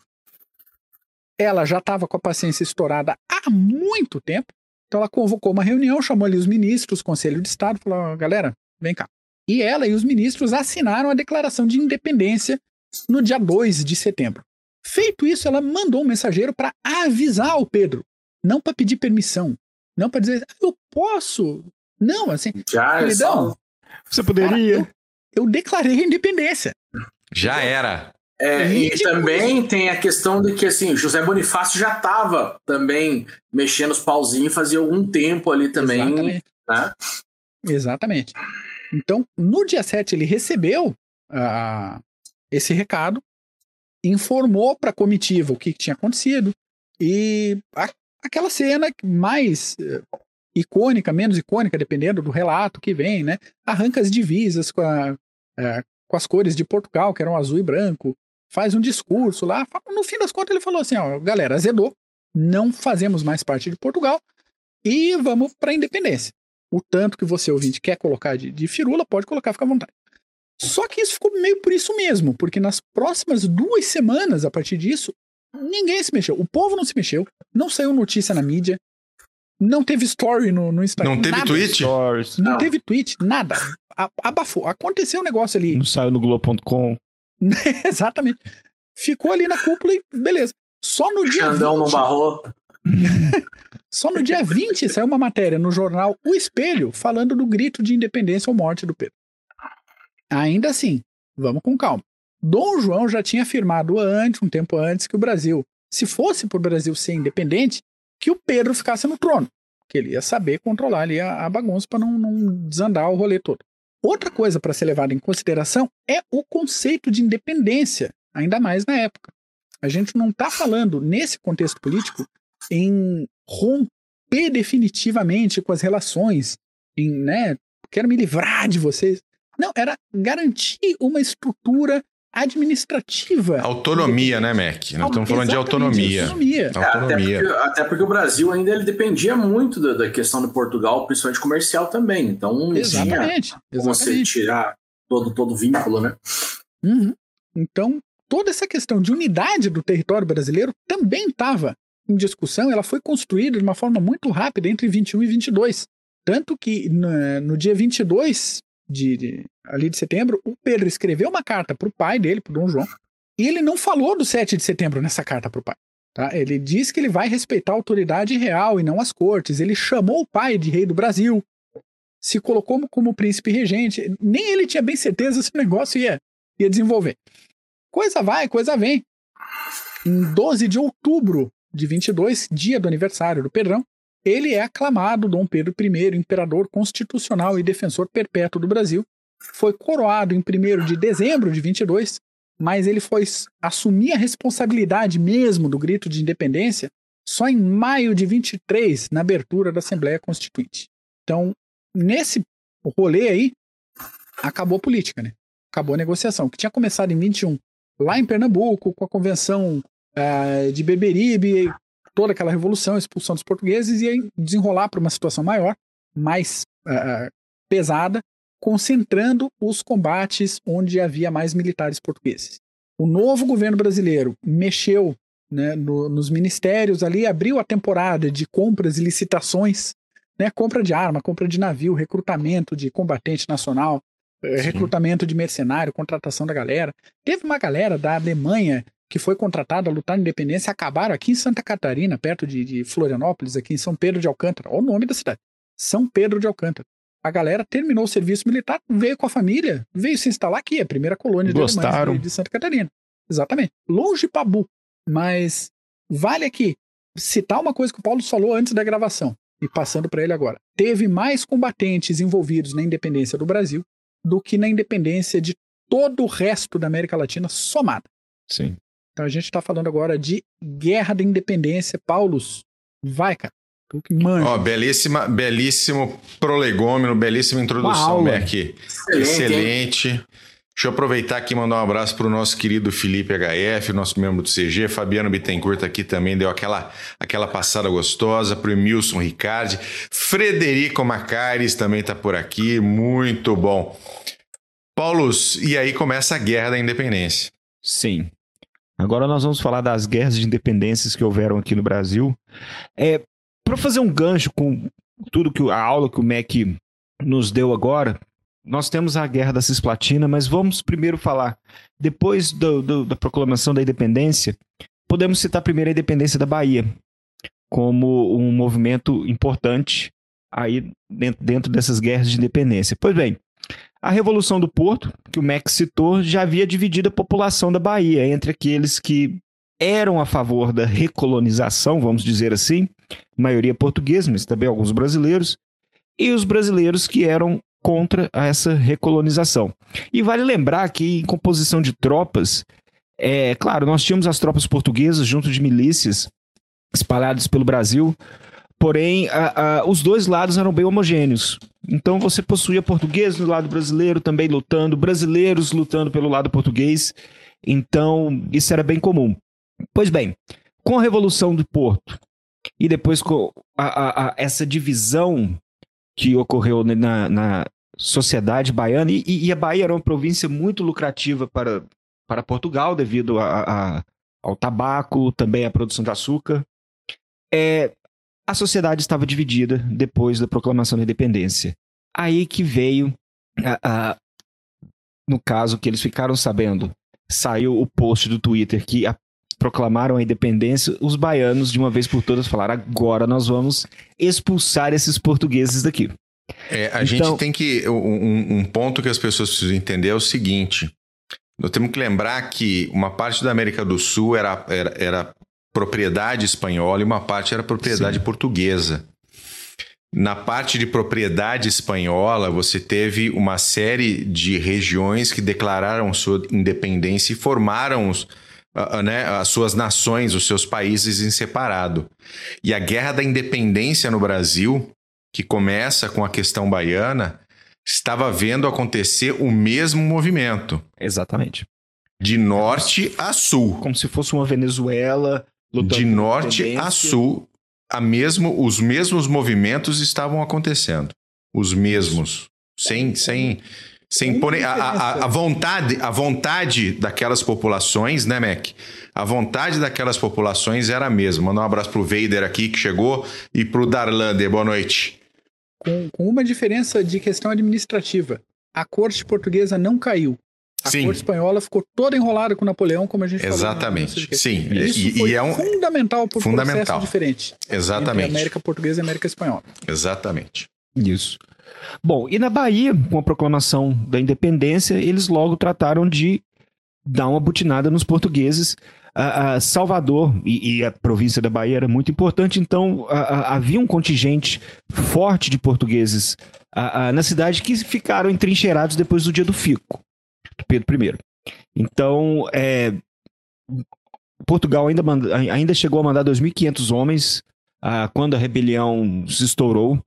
S2: Ela já estava com a paciência estourada há muito tempo, então ela convocou uma reunião, chamou ali os ministros, o Conselho de Estado, falou: galera, vem cá. E ela e os ministros assinaram a declaração de independência no dia 2 de setembro. Feito isso, ela mandou um mensageiro para avisar o Pedro, não para pedir permissão, não para dizer, eu posso. Não, assim.
S3: Já, é só...
S4: Você poderia.
S2: Cara, eu, eu declarei a independência.
S1: Já era.
S3: É, e também tem a questão de que assim, José Bonifácio já estava também mexendo os pauzinhos fazia algum tempo ali também.
S2: Exatamente.
S3: Né?
S2: Exatamente. Então, no dia 7, ele recebeu uh, esse recado, informou para a comitiva o que, que, tinha acontecido, e a, aquela cena mais uh, icônica, menos icônica, dependendo do relato que vem, né? Arranca as divisas com a, uh, com as cores de Portugal, que eram azul e branco, faz um discurso lá. No fim das contas, ele falou assim: ó, galera, azedou, não fazemos mais parte de Portugal e vamos para a independência. O tanto que você, ouvinte, quer colocar de, de firula, pode colocar, fica à vontade. Só que isso ficou meio por isso mesmo, porque nas próximas duas semanas, a partir disso, ninguém se mexeu. O povo não se mexeu, não saiu notícia na mídia, não teve story no, no Instagram.
S1: Não teve
S2: nada.
S1: tweet?
S2: Não, não, teve tweet, nada abafou. Aconteceu um negócio ali.
S4: Não saiu no Globo.com.
S2: Exatamente. Ficou ali na cúpula e beleza. Só no dia
S3: Xandão 20,
S2: não
S3: barrou.
S2: Só no dia 20 saiu uma matéria no jornal O Espelho falando do grito de independência ou morte do Pedro. Ainda assim, vamos com calma. Dom João já tinha afirmado antes, um tempo antes, que o Brasil, se fosse para o Brasil ser independente, que o Pedro ficasse no trono. Que ele ia saber controlar ali a, a bagunça para não, não desandar o rolê todo. Outra coisa para ser levada em consideração é o conceito de independência, ainda mais na época. A gente não está falando, nesse contexto político, em romper definitivamente com as relações, em, né, quero me livrar de vocês. Não, era garantir uma estrutura administrativa.
S1: Autonomia, né, Mac? Nós estamos falando de autonomia.
S2: Autonomia.
S3: É, autonomia. Até, porque, até, porque, o Brasil ainda ele dependia muito da, da, questão de Portugal, principalmente comercial também. Então não
S2: exatamente,
S3: tinha como você tirar todo todo vínculo, né?
S2: Uhum. Então toda essa questão de unidade do território brasileiro também estava em discussão. Ela foi construída de uma forma muito rápida entre 21 e 22. Tanto que no, no dia 22 de, de, ali de setembro, o Pedro escreveu uma carta para o pai dele, para Dom João, e ele não falou do 7 de setembro nessa carta para o pai. Tá? Ele diz que ele vai respeitar a autoridade real e não as cortes. Ele chamou o pai de rei do Brasil, se colocou como, príncipe regente. Nem ele tinha bem certeza se o negócio ia, ia desenvolver. Coisa vai, coisa vem. Em 12 de outubro de 22, dia do aniversário do Pedrão, ele é aclamado Dom Pedro I, imperador constitucional e defensor perpétuo do Brasil. Foi coroado em 1 de dezembro de 22, mas ele foi assumir a responsabilidade mesmo do grito de independência só em maio de 23, na abertura da Assembleia Constituinte. Então, nesse rolê aí, acabou a política, né? Acabou a negociação, que tinha começado em 21, lá em Pernambuco, com a convenção uh, de Beberibe, toda aquela revolução, expulsão dos portugueses, e desenrolar para uma situação maior, mais uh, pesada, concentrando os combates onde havia mais militares portugueses. O novo governo brasileiro mexeu né, no, nos ministérios ali, abriu a temporada de compras e licitações, né, compra de arma, compra de navio, recrutamento de combatente nacional, eh, Sim. recrutamento de mercenário, contratação da galera. Teve uma galera da Alemanha que foi contratada a lutar na independência, acabaram aqui em Santa Catarina, perto de, de Florianópolis, aqui em São Pedro de Alcântara. Olha o nome da cidade. São Pedro de Alcântara. A galera terminou o serviço militar, veio com a família, veio se instalar aqui, a primeira colônia
S4: Gostaram.
S2: de, de Santa Catarina. Exatamente. Longe Pabu. Mas vale aqui citar uma coisa que o Paulo falou antes da gravação, e passando para ele agora. Teve mais combatentes envolvidos na independência do Brasil do que na independência de todo o resto da América Latina somada.
S4: Sim.
S2: Então a gente está falando agora de Guerra da Independência. Paulos, vai, cara.
S1: Ó, belíssima, belíssimo prolegômeno, belíssima introdução, Mac. Excelente. Excelente. Deixa eu aproveitar aqui e mandar um abraço para o nosso querido Felipe HF, nosso membro do CG. Fabiano Bittencourt aqui também deu aquela, aquela passada gostosa. Para o Emilson Ricardi. Frederico Macares também está por aqui. Muito bom. Paulos, e aí começa a Guerra da Independência.
S4: Sim. Agora nós vamos falar das guerras de independências que houveram aqui no Brasil. É, para fazer um gancho com tudo que a aula que o MEC nos deu agora, nós temos a Guerra da Cisplatina, mas vamos primeiro falar, depois do, do, da proclamação da independência, podemos citar primeiro a independência da Bahia, como um movimento importante aí dentro, dentro dessas guerras de independência. Pois bem, a Revolução do Porto, que o Max citou, já havia dividido a população da Bahia entre aqueles que eram a favor da recolonização, vamos dizer assim, maioria portuguesa, mas também alguns brasileiros, e os brasileiros que eram contra essa recolonização. E vale lembrar que em composição de tropas, é claro, nós tínhamos as tropas portuguesas junto de milícias espalhadas pelo Brasil, Porém, a, a, os dois lados eram bem homogêneos. Então você possuía portugueses no lado brasileiro também lutando, brasileiros lutando pelo lado português. Então, isso era bem comum. Pois bem, com a Revolução do Porto e depois com a, essa divisão que ocorreu na, na sociedade baiana, e, e, a Bahia era uma província muito lucrativa para, para Portugal devido a, ao tabaco, também à produção de açúcar. É, a sociedade estava dividida depois da proclamação da independência. Aí que veio, a, a, no caso que eles ficaram sabendo, saiu o post do Twitter que a, proclamaram a independência, os baianos, de uma vez por todas, falaram: agora nós vamos expulsar esses portugueses daqui.
S1: É, a então, gente tem que. Um, um ponto que as pessoas precisam entender é o seguinte: nós temos que lembrar que uma parte da América do Sul era, era, era propriedade espanhola e uma parte era propriedade Sim. portuguesa. Na parte de propriedade espanhola, você teve uma série de regiões que declararam sua independência e formaram os, né, as suas nações, os seus países em separado. E a Guerra da Independência no Brasil, que começa com a questão baiana, estava vendo acontecer o mesmo movimento.
S4: Exatamente.
S1: De norte a sul.
S4: Como se fosse uma Venezuela
S1: de norte a sul, a mesmo, os mesmos movimentos estavam acontecendo. Os mesmos. Sem, sem, sem pôr, a, a, a, vontade, a vontade daquelas populações, né, Mac? A vontade daquelas populações era a mesma. Mandar um abraço pro Vader aqui que chegou e pro Darlander. Boa noite.
S2: Com, com uma diferença de questão administrativa. A corte portuguesa não caiu. A Sim. corte espanhola ficou toda enrolada com Napoleão, como a gente
S1: Exatamente. falou. Exatamente. Sim.
S2: Isso e, foi e é um fundamental por fundamental. processo diferente.
S1: Exatamente.
S2: América Portuguesa e América Espanhola.
S1: Exatamente.
S4: Isso. Bom, e na Bahia, com a proclamação da independência, eles logo trataram de dar uma butinada nos portugueses. a, a Salvador e, e, a província da Bahia era muito importante, então a, havia um contingente forte de portugueses na cidade que ficaram entrincheirados depois do dia do Fico, do Pedro I. Então, é, Portugal ainda, manda, ainda chegou a mandar 2.500 homens quando a rebelião se estourou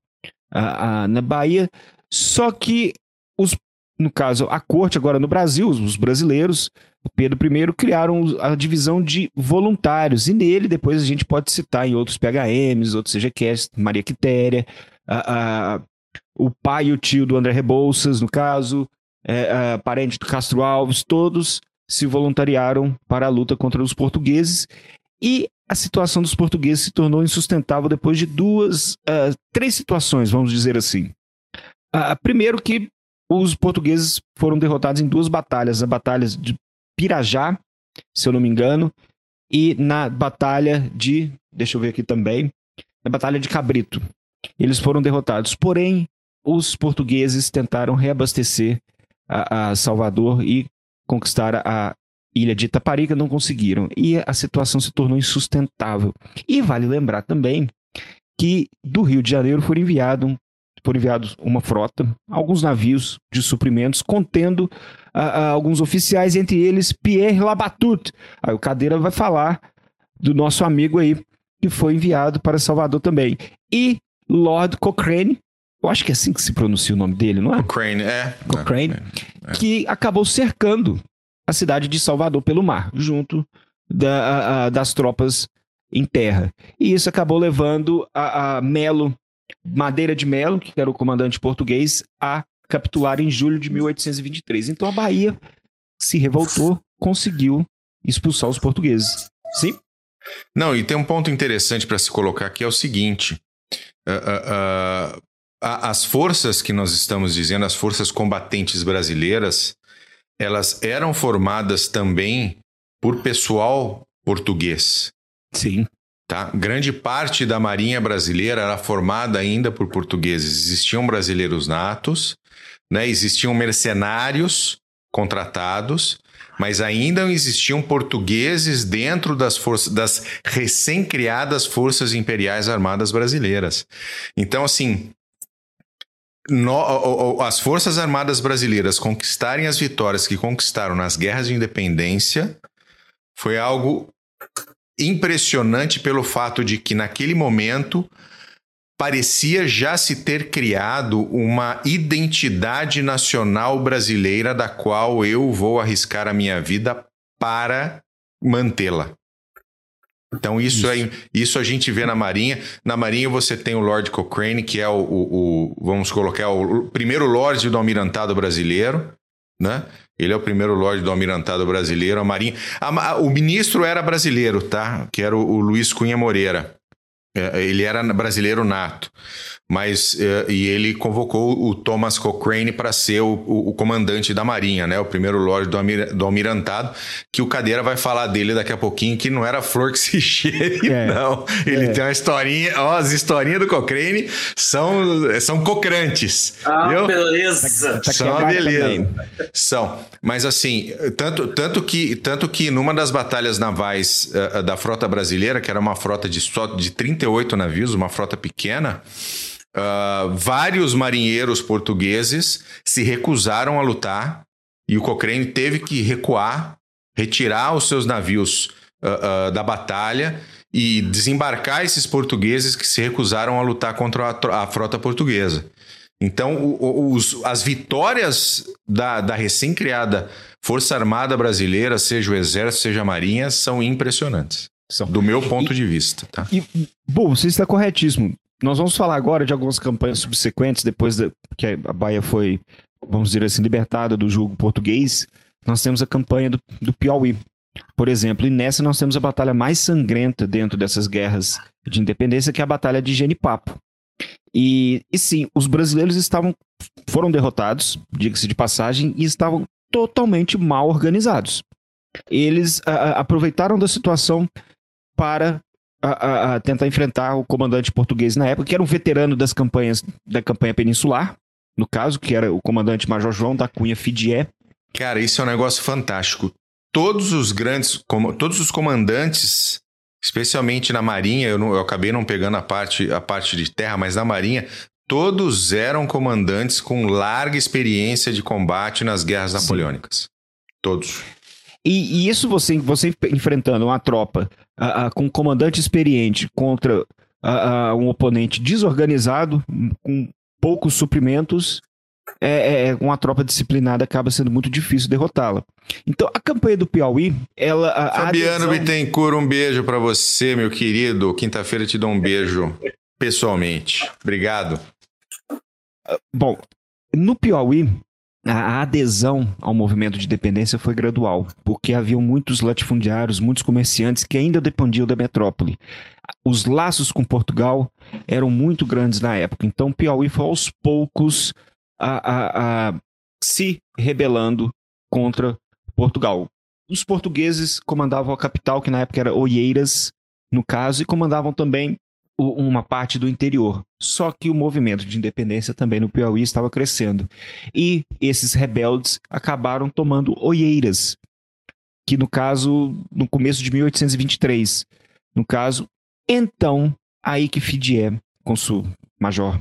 S4: na Bahia, só que os no caso, a corte agora no Brasil, os brasileiros, Pedro I, criaram a divisão de voluntários. E nele, depois a gente pode citar em outros PHMs, outros CGCast, Maria Quitéria, a, a, o pai e o tio do André Rebouças, no caso, é, a, parente do Castro Alves, todos se voluntariaram para a luta contra os portugueses. E a situação dos portugueses se tornou insustentável depois de duas, uh, três situações, vamos dizer assim. Uh, primeiro que os portugueses foram derrotados em duas batalhas, a batalha de Pirajá, se eu não me engano, e na batalha de, deixa eu ver aqui também, na batalha de Cabrito. Eles foram derrotados, porém os portugueses tentaram reabastecer a, a Salvador e conquistar a ilha de Itaparica, não conseguiram. E a situação se tornou insustentável. E vale lembrar também que do Rio de Janeiro foram enviados uma frota, alguns navios de suprimentos contendo uh, uh, alguns oficiais, entre eles Pierre Labatut. Aí o Cadeira vai falar do nosso amigo aí, que foi enviado para Salvador também. E Lord Cochrane, eu acho que é assim que se pronuncia o nome dele, não é?
S1: Cochrane, é.
S4: Cochrane, é. que acabou cercando a cidade de Salvador pelo mar, junto da, a, das tropas em terra. E isso acabou levando a, a Melo Madeira de Melo, que era o comandante português, a capitular em julho de 1823. Então a Bahia se revoltou, conseguiu expulsar os portugueses. Sim?
S1: Não, e tem um ponto interessante para se colocar aqui é o seguinte: uh, uh, uh, as forças que nós estamos dizendo, as forças combatentes brasileiras, elas eram formadas também por pessoal português.
S4: Sim.
S1: Tá? Grande parte da Marinha brasileira era formada ainda por portugueses. Existiam brasileiros natos, né? existiam mercenários contratados, mas ainda existiam portugueses dentro das forças das recém-criadas forças imperiais armadas brasileiras. Então, assim, no, as forças armadas brasileiras conquistarem as vitórias que conquistaram nas guerras de independência foi algo impressionante pelo fato de que naquele momento parecia já se ter criado uma identidade nacional brasileira da qual eu vou arriscar a minha vida para mantê-la. Então isso, isso, é isso a gente vê na Marinha. Na Marinha você tem o Lord Cochrane, que é o, o, o vamos colocar o primeiro Lorde do Almirantado brasileiro, né? Ele é o primeiro Lorde do Almirantado brasileiro, a Marinha. A, a, o ministro era brasileiro, tá? Que era o, o Luiz Cunha Moreira. É, ele era brasileiro nato mas eh, e ele convocou o Thomas Cochrane para ser o, o, o, comandante da Marinha, né? O primeiro Lorde do, Almir, do Almirantado, que o Cadeira vai falar dele daqui a pouquinho, que não era flor que se cheire, é, não. Ele é. tem uma historinha, ó, as historinhas do Cochrane são, são cocrantes.
S3: Ah, viu? beleza.
S1: Tá, tá são uma beleza. Também. São. Mas assim, tanto, tanto, que, tanto que numa das batalhas navais uh, da frota brasileira, que era uma frota de só de 38 navios, uma frota pequena, Uh, vários marinheiros portugueses se recusaram a lutar e o Cochrane teve que recuar, retirar os seus navios uh, uh, da batalha e desembarcar esses portugueses que se recusaram a lutar contra a, a frota portuguesa. Então, os, as vitórias da, da recém-criada Força Armada Brasileira, seja o Exército, seja a Marinha, são impressionantes. São. Do meu ponto e, de vista. Tá?
S4: E, bom, você está corretíssimo. Nós vamos falar agora de algumas campanhas subsequentes, depois de, que a Bahia foi, vamos dizer assim, libertada do jogo português. Nós temos a campanha do, do Piauí, por exemplo, e nessa nós temos a batalha mais sangrenta dentro dessas guerras de independência, que é a Batalha de Genipapo. E, e sim, os brasileiros estavam foram derrotados, diga-se de passagem, e estavam totalmente mal organizados. Eles a, aproveitaram da situação para a, a, tentar enfrentar o comandante português na época, que era um veterano das campanhas da campanha peninsular, no caso, que era o comandante Major João da Cunha Fidié.
S1: Cara, isso é um negócio fantástico. todos os grandes, como, todos os comandantes, especialmente na Marinha, eu, não, eu acabei não pegando a parte, a parte de terra, mas na Marinha, todos eram comandantes com larga experiência de combate nas guerras Sim. napoleônicas. Todos.
S4: E, e, isso você, você enfrentando uma tropa uh, uh, com um comandante experiente contra uh, um oponente desorganizado, com poucos suprimentos, é, é, é, uma tropa disciplinada acaba sendo muito difícil derrotá-la. Então, a campanha do Piauí, ela.
S1: A, Fabiano adesão... Bittencourt, um beijo para você, meu querido. Quinta-feira te dou um beijo pessoalmente. Obrigado.
S4: Bom, no Piauí, a adesão ao movimento de dependência foi gradual, porque haviam muitos latifundiários, muitos comerciantes que ainda dependiam da metrópole. Os laços com Portugal eram muito grandes na época, então Piauí foi aos poucos a, a, a se rebelando contra Portugal. Os portugueses comandavam a capital, que na época era Oeiras, no caso, e comandavam também uma parte do interior. Só que o movimento de independência também no Piauí estava crescendo. E esses rebeldes acabaram tomando Oeiras, que no caso, no começo de 1823. No caso, então, aí que Fidier, com seu major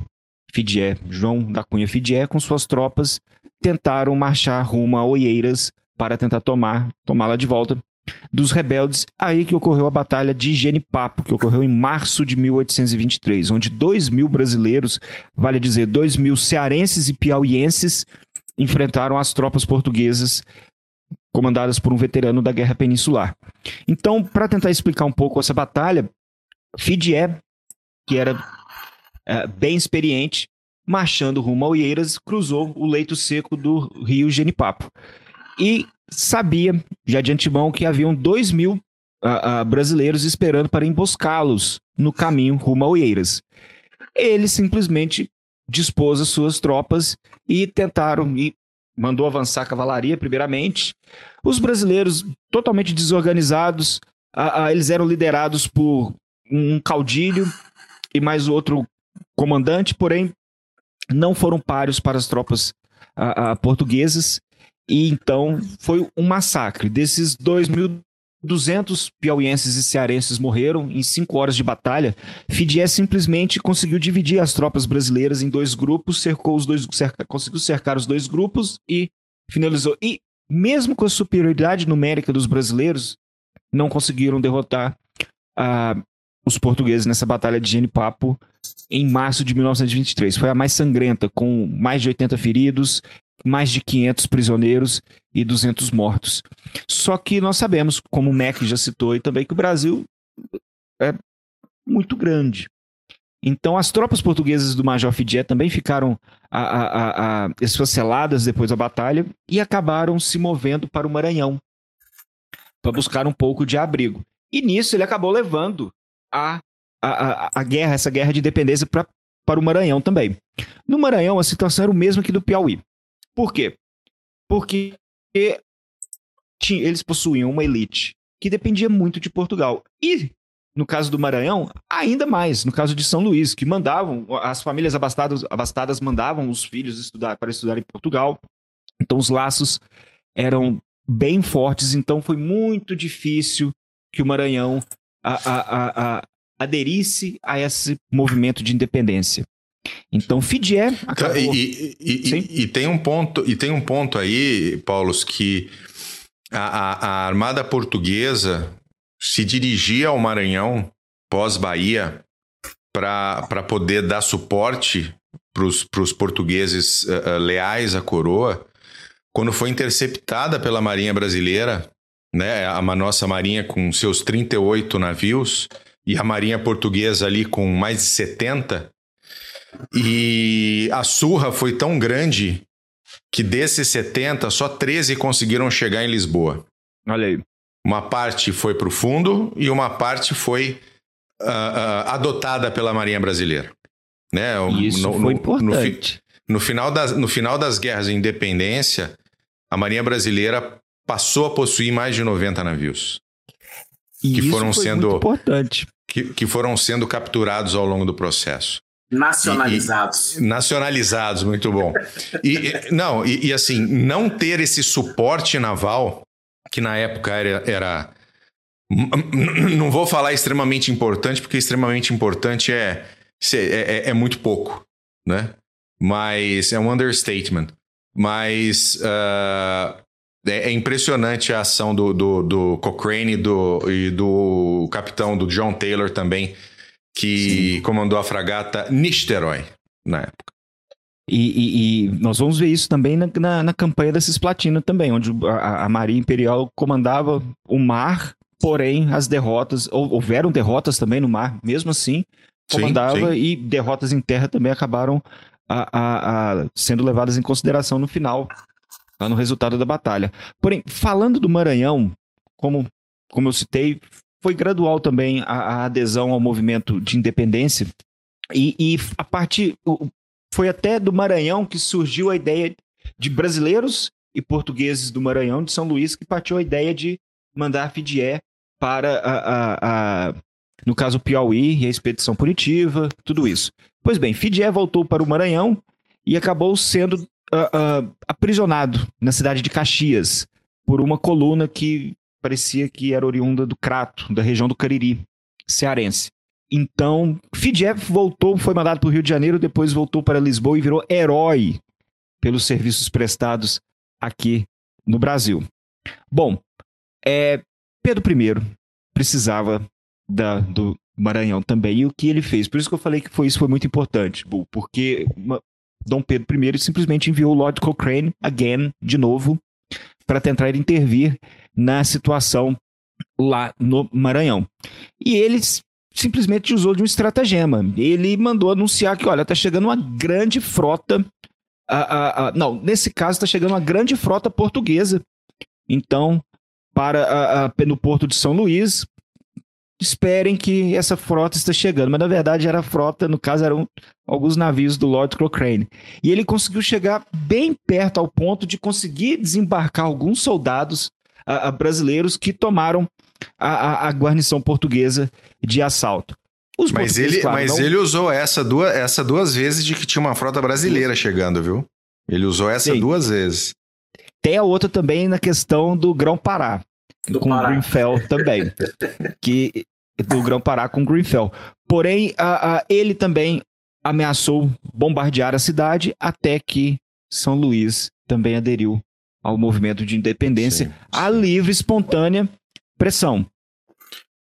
S4: Fidier, João da Cunha Fidier, com suas tropas, tentaram marchar rumo a Oeiras para tentar tomar, tomá-la de volta dos rebeldes, aí que ocorreu a Batalha de Genipapo, que ocorreu em março de 1823, onde dois mil brasileiros, vale dizer, dois mil cearenses e piauienses, enfrentaram as tropas portuguesas comandadas por um veterano da Guerra Peninsular. Então, para tentar explicar um pouco essa batalha, Fidier, que era é, bem experiente, marchando rumo a Oeiras, cruzou o leito seco do rio Genipapo. E sabia já de antemão que haviam dois mil uh, uh, brasileiros esperando para emboscá-los no caminho rumo a Oeiras. Ele simplesmente dispôs as suas tropas e tentaram e mandou avançar a cavalaria primeiramente. Os brasileiros totalmente desorganizados, uh, eles eram liderados por um caudilho e mais outro comandante, porém não foram páreos para as tropas portuguesas e então foi um massacre. Desses 2.200 piauienses e cearenses morreram em cinco horas de batalha. Fidier simplesmente conseguiu dividir as tropas brasileiras em dois grupos, cercou os dois, cerca, conseguiu cercar os dois grupos e finalizou. E mesmo com a superioridade numérica dos brasileiros, não conseguiram derrotar uh, os portugueses nessa batalha de Genipapo em março de 1923. Foi a mais sangrenta, com mais de 80 feridos mais de 500 prisioneiros e 200 mortos. Só que nós sabemos, como o MEC já citou, e também que o Brasil é muito grande. Então, as tropas portuguesas do Major Fidier também ficaram a, a, a, esfaceladas depois da batalha e acabaram se movendo para o Maranhão para buscar um pouco de abrigo. E nisso ele acabou levando a, a, a, guerra, essa guerra de independência pra, para o Maranhão também. No Maranhão, a situação era o mesmo que do Piauí. Por quê? Porque eles possuíam uma elite que dependia muito de Portugal. E, no caso do Maranhão, ainda mais, no caso de São Luís, que mandavam, as famílias abastadas, abastadas mandavam os filhos estudar para estudar em Portugal. Então os laços eram bem fortes, então foi muito difícil que o Maranhão a, a, a, aderisse a esse movimento de independência. Então, Fidier acabou...
S1: E, e, e, e, tem um ponto, e tem um ponto aí, Paulos, que a, a, Armada Portuguesa se dirigia ao Maranhão pós-Bahia para poder dar suporte para os portugueses uh, leais à coroa, quando foi interceptada pela Marinha Brasileira, né, a nossa Marinha com seus 38 navios, e a Marinha Portuguesa ali com mais de 70, e a surra foi tão grande que desses 70, só 13 conseguiram chegar em Lisboa.
S4: Olha aí.
S1: Uma parte foi para o fundo e uma parte foi uh, uh, adotada pela Marinha Brasileira. Né?
S4: Isso no, foi no, importante.
S1: No, no, final das, no final das guerras de independência, a Marinha Brasileira passou a possuir mais de 90 navios.
S4: E que foram sendo importante.
S1: Que, que foram sendo capturados ao longo do processo.
S3: Nacionalizados.
S1: E, e, nacionalizados, muito bom. E, não, e, e, assim, não ter esse suporte naval que na época era, era não vou falar extremamente importante, porque extremamente importante é, é, é, é muito pouco, né? Mas é um understatement. Mas uh, é, é, impressionante a ação do, do, do Cochrane e do, e do capitão do John Taylor também, que Sim. comandou a fragata Nisteroy na época.
S4: E, e, e, nós vamos ver isso também na, na, na campanha da Cisplatina também, onde a, a, Marinha Imperial comandava o mar, porém as derrotas, houveram derrotas também no mar, mesmo assim, comandava sim, sim. e derrotas em terra também acabaram a, a, sendo levadas em consideração no final, no resultado da batalha. Porém, falando do Maranhão, como, como eu citei, foi gradual também a, a adesão ao movimento de independência e, e a partir foi até do Maranhão que surgiu a ideia de brasileiros e portugueses do Maranhão, de São Luís, que partiu a ideia de mandar Fidié para a, a, a, no caso Piauí e a expedição punitiva, tudo isso. Pois bem, Fidié voltou para o Maranhão e acabou sendo uh, aprisionado na cidade de Caxias por uma coluna que parecia que era oriunda do Crato, da região do Cariri, cearense. Então, Fidjev voltou, foi mandado para o Rio de Janeiro, depois voltou para Lisboa e virou herói pelos serviços prestados aqui no Brasil. Bom, é, Pedro I precisava da, do Maranhão também, e o que ele fez? Por isso que eu falei que foi, isso foi muito importante, porque Dom Pedro I simplesmente enviou o Lord Cochrane, again, de novo, para tentar intervir na situação lá no Maranhão. E eles simplesmente usou de um estratagema. Ele mandou anunciar que, olha, tá chegando uma grande frota. não, nesse caso está chegando uma grande frota portuguesa. Então, para no porto de São Luís, esperem que essa frota está chegando. Mas na verdade era a frota, no caso eram alguns navios do Lord Cochrane. E ele conseguiu chegar bem perto ao ponto de conseguir desembarcar alguns soldados brasileiros que tomaram a, a, a guarnição portuguesa de assalto.
S1: Os mas ele, claro, mas não... ele usou essa duas, essa duas vezes de que tinha uma frota brasileira chegando, viu? Ele usou essa Sim. duas vezes.
S4: Tem a outra também na questão do Grão-Pará. Com Pará. Greenfell também. que, do Grão-Pará com Greenfell. Porém, a, a, ele também ameaçou bombardear a cidade até que São Luís também aderiu ao movimento de independência, sim, sim. a livre, espontânea pressão.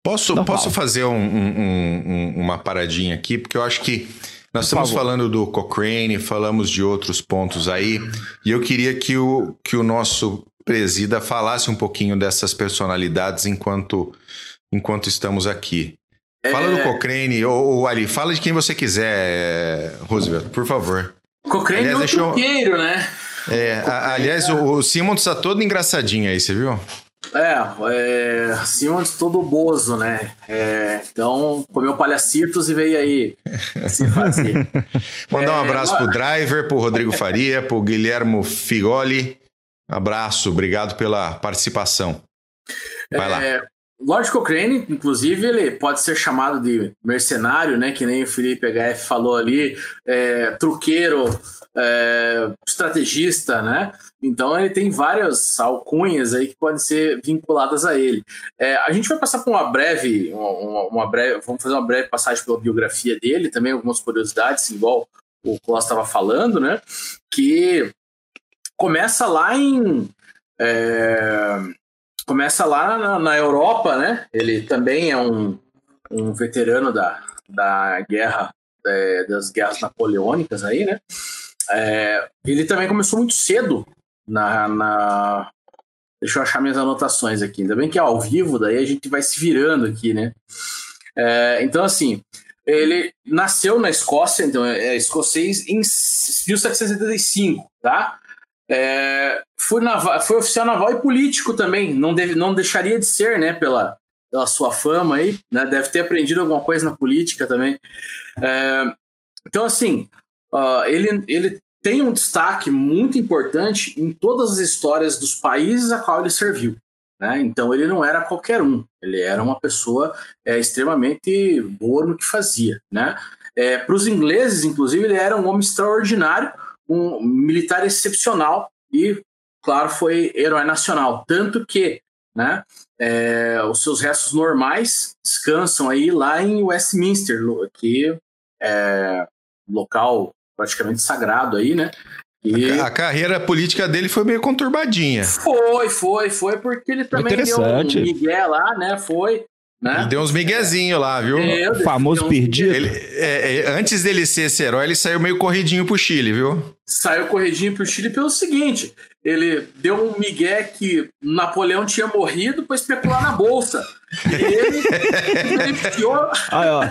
S1: Posso, posso fazer um, um, um, uma paradinha aqui, porque eu acho que nós estamos falando do Cochrane, falamos de outros pontos aí, e eu queria que o, que o nosso presida falasse um pouquinho dessas personalidades enquanto, enquanto estamos aqui. Fala é... do Cochrane, ou, ou, Ali, fala de quem você quiser, Roosevelt, por favor.
S3: Cochrane aliás, é um deixou... né?
S1: É, a, aliás, o, o Simons tá todo engraçadinho aí, você viu?
S3: É, é Simons todo bozo, né? É, então, comeu palhacitos e veio aí se fazer.
S1: Mandar um é, abraço mas... pro Driver, pro Rodrigo Faria, pro Guilhermo Figoli. Abraço, obrigado pela participação. Vai lá.
S3: É, Lord Cochrane, inclusive, ele pode ser chamado de mercenário, né? Que nem o Felipe HF falou ali, é, truqueiro, é, estrategista, né? Então ele tem várias alcunhas aí que podem ser vinculadas a ele. É, a gente vai passar por uma breve, uma, uma, breve, vamos fazer uma breve passagem pela biografia dele, também algumas curiosidades, igual o Klaus estava falando, né? Que começa lá em é, começa lá na, na, Europa, né? Ele também é um, um veterano da, da guerra é, das guerras napoleônicas aí, né? É, ele também começou muito cedo na, na, Deixa eu achar minhas anotações aqui. Ainda bem que é ao vivo, daí a gente vai se virando aqui, né? É, então, assim, ele nasceu na Escócia, então é, é escocês, em 1775, tá? É, foi, naval, foi oficial naval e político também, não, deve, não deixaria de ser, né, pela, pela sua fama aí, né? Deve ter aprendido alguma coisa na política também. É, então, assim, uh, ele, ele tem um destaque muito importante em todas as histórias dos países a qual ele serviu. Né? Então ele não era qualquer um, ele era uma pessoa é, extremamente boa no que fazia. Né? É, Para os ingleses, inclusive, ele era um homem extraordinário, um militar excepcional e claro, foi herói nacional. Tanto que né, é, os seus restos normais descansam aí lá em Westminster, que é local praticamente sagrado aí, né?
S1: E... A carreira política dele foi meio conturbadinha.
S3: Foi, foi, foi, porque ele também deu um Miguel lá, né? Foi. Né?
S1: Ele deu uns miguezinhos lá, viu?
S4: É, o famoso perdido.
S1: Ele, é, é, antes dele ser esse herói, ele saiu meio corridinho pro Chile, viu?
S3: Saiu corridinho pro Chile pelo seguinte: ele deu um migué que Napoleão tinha morrido para especular na bolsa. E ele,
S4: ele Aí, ó,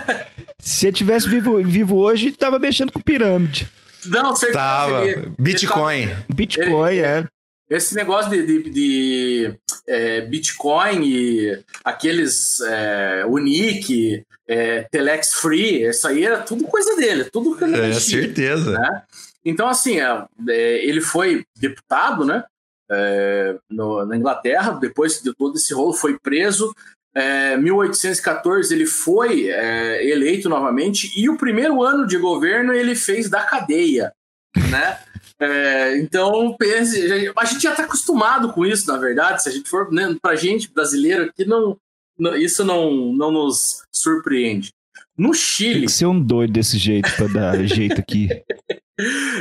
S4: se ele tivesse vivo, vivo hoje, tava mexendo com pirâmide.
S3: Não, certeza.
S1: Tava. Bitcoin.
S4: Bitcoin, ele, é.
S3: Esse negócio de, de, de é, Bitcoin e aqueles é, Unique, é, Telex Free, isso aí era tudo coisa dele, tudo que ele
S1: É, mexia, certeza.
S3: Né? Então, assim, é, é, ele foi deputado, né? É, no, na Inglaterra, depois de todo esse rolo, foi preso. Em 1814 ele foi eleito novamente e o primeiro ano de governo ele fez da cadeia, né? É, então, a gente já está acostumado com isso, na verdade. Se a gente for, né, para gente brasileiro aqui, não, não, isso não, não nos surpreende. No Chile. Tem que
S4: ser um doido desse jeito para dar jeito aqui.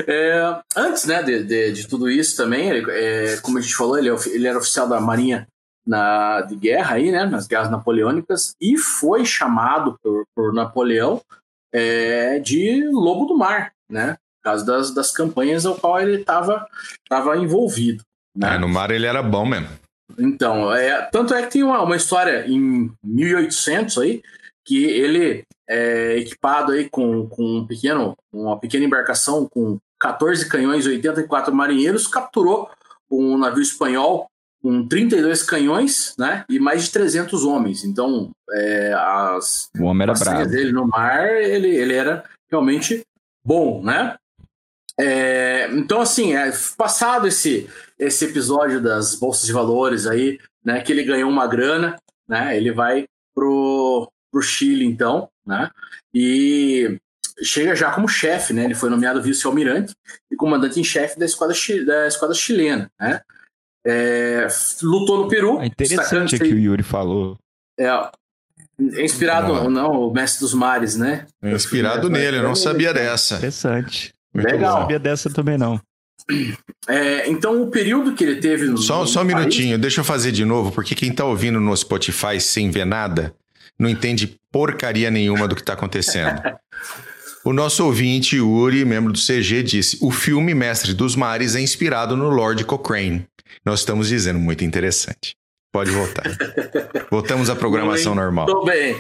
S3: É, antes né, de, de, de, tudo isso também, é, como a gente falou, ele, é ele era oficial da Marinha na, de guerra aí, né, nas guerras napoleônicas e foi chamado por, por Napoleão é, de Lobo do Mar, né? Causa das, das campanhas ao qual ele estava tava envolvido. Né?
S1: É, no mar ele era bom mesmo.
S3: Então, é, tanto é que tem uma, uma história em 1800 aí, que ele é equipado aí com, com um pequeno, uma pequena embarcação com 14 canhões e 84 marinheiros, capturou um navio espanhol com 32 canhões né, e mais de 300 homens. Então, é, as
S4: o homem era bravo.
S3: dele no mar, ele, ele era realmente bom, né? É, então, assim, é, passado esse, esse episódio das bolsas de valores aí, né, que ele ganhou uma grana, né, ele vai pro, pro Chile, então, né, e chega já como chefe, né, ele foi nomeado vice-almirante e comandante em chefe da esquadra, da esquadra chilena, né, é, lutou no Peru.
S4: É interessante que o Yuri falou.
S3: É, inspirado, não. não, o mestre dos mares, né?
S1: É inspirado nele, eu não sabia dessa.
S4: Interessante. Muito Legal. Não sabia dessa também, não.
S3: É, então, o período que ele teve no.
S1: Só,
S3: no
S1: só um país... minutinho, deixa eu fazer de novo, porque quem tá ouvindo no Spotify sem ver nada não entende porcaria nenhuma do que tá acontecendo. o nosso ouvinte, Uri, membro do CG, disse: o filme Mestre dos Mares é inspirado no Lord Cochrane. Nós estamos dizendo, muito interessante. Pode voltar. Voltamos à programação
S3: Muito
S1: normal.
S3: Tudo bem.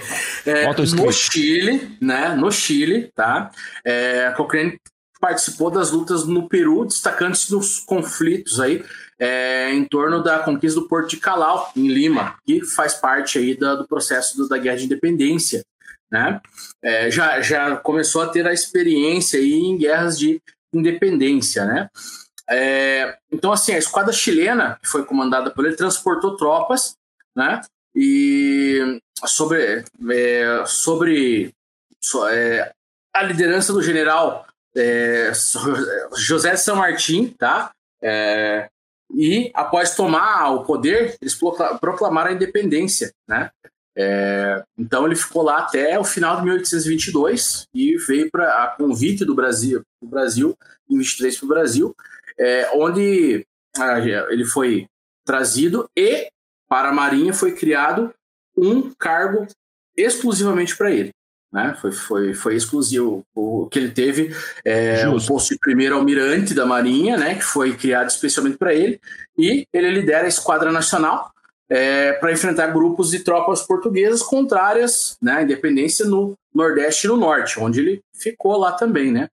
S3: É, no Chile, né? No Chile, tá? É, Cochrane participou das lutas no Peru, destacando-se nos conflitos aí é, em torno da conquista do Porto de Calau, em Lima, que faz parte aí da, do processo do, da Guerra de Independência. Né? É, já, já começou a ter a experiência aí em guerras de independência. Né? É, então, assim, a esquadra chilena, que foi comandada por ele, transportou tropas né? e sobre, é, sobre é, a liderança do general é, José São Martim, tá? É, e após tomar o poder, eles proclamaram a independência, né? É, então ele ficou lá até o final de 1822 e veio para a convite do Brasil, do Brasil em 23 para o Brasil, é, onde ah, ele foi trazido e para a Marinha foi criado um cargo exclusivamente para ele. Né? Foi, foi, foi exclusivo. O que ele teve é o posto de primeiro almirante da Marinha, né? que foi criado especialmente para ele, e ele lidera a Esquadra Nacional é, para enfrentar grupos de tropas portuguesas contrárias né, à independência no Nordeste e no Norte, onde ele ficou lá também. Né?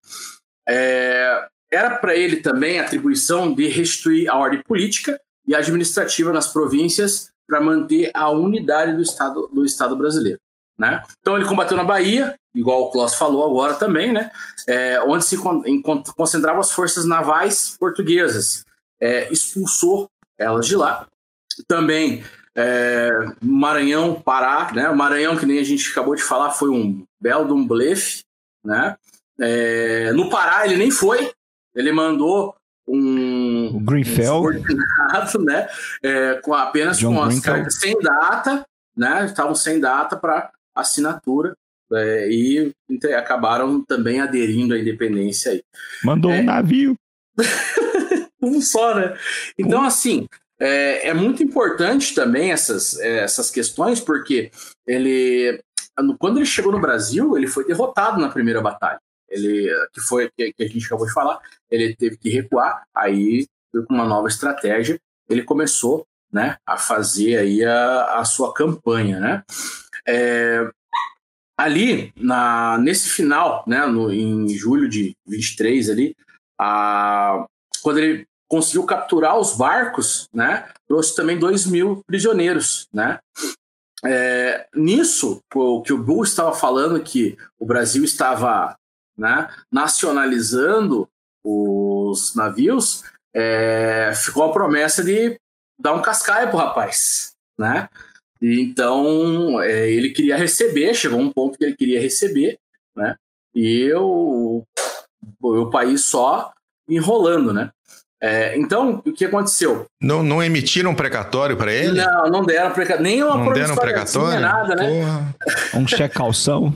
S3: É, era para ele também a atribuição de restituir a ordem política e administrativa nas províncias para manter a unidade do Estado, do Estado brasileiro. Né? Então ele combateu na Bahia, igual o Klaus falou agora também, né? É, onde se concentravam as forças navais portuguesas. É, expulsou elas de lá. Também é, Maranhão, Pará, né? O Maranhão, que nem a gente acabou de falar, foi um belo de um blefe, né? É, no Pará ele nem foi, ele mandou um,
S4: o Greenfell,
S3: um né? É, com apenas John com as cartas sem data, né? Estavam sem data para assinatura é, e acabaram também aderindo à independência aí.
S4: Mandou é, um navio.
S3: um só, né? Então, assim, é, é, muito importante também essas, é, essas questões, porque ele, quando ele chegou no Brasil, ele foi derrotado na primeira batalha. Ele, que foi que, que a gente acabou de falar, ele teve que recuar, aí com uma nova estratégia, ele começou né, a fazer aí a, a sua campanha, né? É, ali, na, nesse final, né, no, em julho de 23 ali, a, quando ele conseguiu capturar os barcos, né, trouxe também 2 mil prisioneiros, né? É, nisso, o que o Bull estava falando que o Brasil estava né, nacionalizando os navios, é, ficou a promessa de dar um cascaio pro rapaz, né? E então é, ele queria receber, chegou um ponto que ele queria receber, né? E eu, o país só enrolando, né? É, então, o que aconteceu?
S1: Não, não emitiram um precatório para ele?
S3: Não, não deram precatório. Nem uma
S1: não deram precatório?
S3: nada, né? Porra.
S4: Um cheque calção.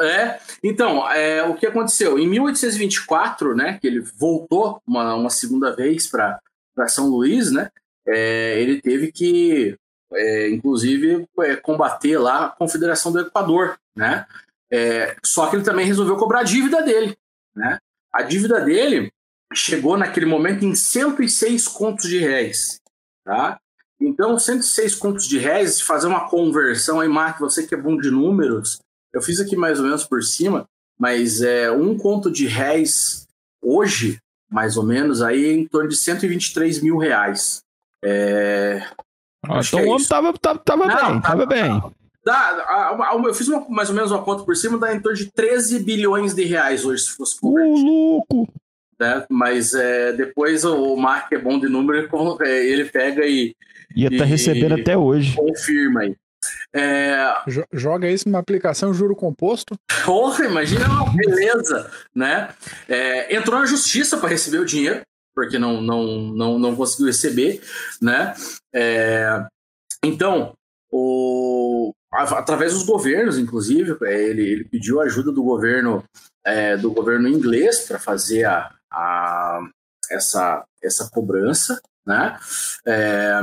S3: É, então, é, o que aconteceu? Em 1824, né, que ele voltou uma, uma segunda vez para São Luís, né, é, ele teve que, é, inclusive, é, combater lá a Confederação do Equador, né, é, só que ele também resolveu cobrar a dívida dele, né, a dívida dele chegou naquele momento em 106 contos de réis, tá, então 106 contos de réis, fazer uma conversão aí, Mark, você que é bom de números, eu fiz aqui mais ou menos por cima, mas é um conto de réis hoje, mais ou menos, aí em torno de 123 mil reais. É...
S4: Ah, então é o homem tava, tava, tava Não, bem, tava, tava bem.
S3: Dá, eu fiz uma, mais ou menos uma conta por cima, dá em torno de 13 bilhões de reais hoje, se fosse
S4: convertido. Ô, louco!
S3: Né? Mas é, depois o Mark é bom de número, ele pega e.
S4: Ia estar tá recebendo até hoje.
S3: Confirma aí. É...
S2: Joga isso numa aplicação juro composto.
S3: Porra, imagina uma beleza, né? É, entrou na justiça para receber o dinheiro, porque não, não, não, não conseguiu receber, né? É, então, o, através dos governos, inclusive, é, ele, ele pediu ajuda do governo é, do governo inglês para fazer a, a, essa, essa cobrança, né? É,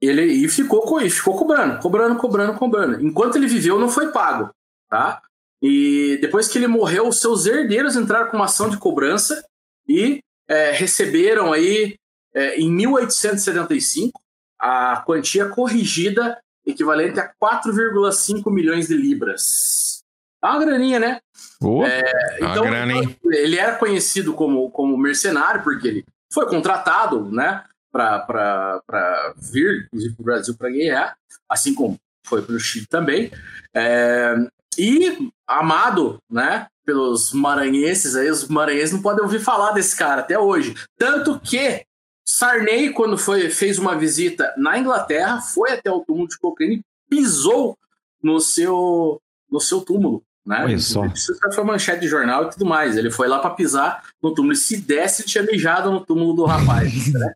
S3: ele e ficou, e ficou cobrando, cobrando, cobrando, cobrando. Enquanto ele viveu, não foi pago, tá? E depois que ele morreu, os seus herdeiros entraram com uma ação de cobrança e é, receberam aí, é, em 1875, a quantia corrigida equivalente a 4,5 milhões de libras. É uma graninha, né?
S1: Oh, é, então, grana,
S3: ele era conhecido como, como mercenário, porque ele foi contratado, né? para vir, inclusive, para o Brasil para guerrear, assim como foi para o Chile também. É, e amado, né, pelos maranhenses, aí os maranhenses não podem ouvir falar desse cara até hoje. Tanto que Sarney, quando foi, fez uma visita na Inglaterra, foi até o túmulo de Cochrane e pisou no seu, no seu túmulo. Né?
S4: Olha só.
S3: Isso foi manchete de jornal e tudo mais. Ele foi lá para pisar no túmulo. E se desse, tinha mijado no túmulo do rapaz. né?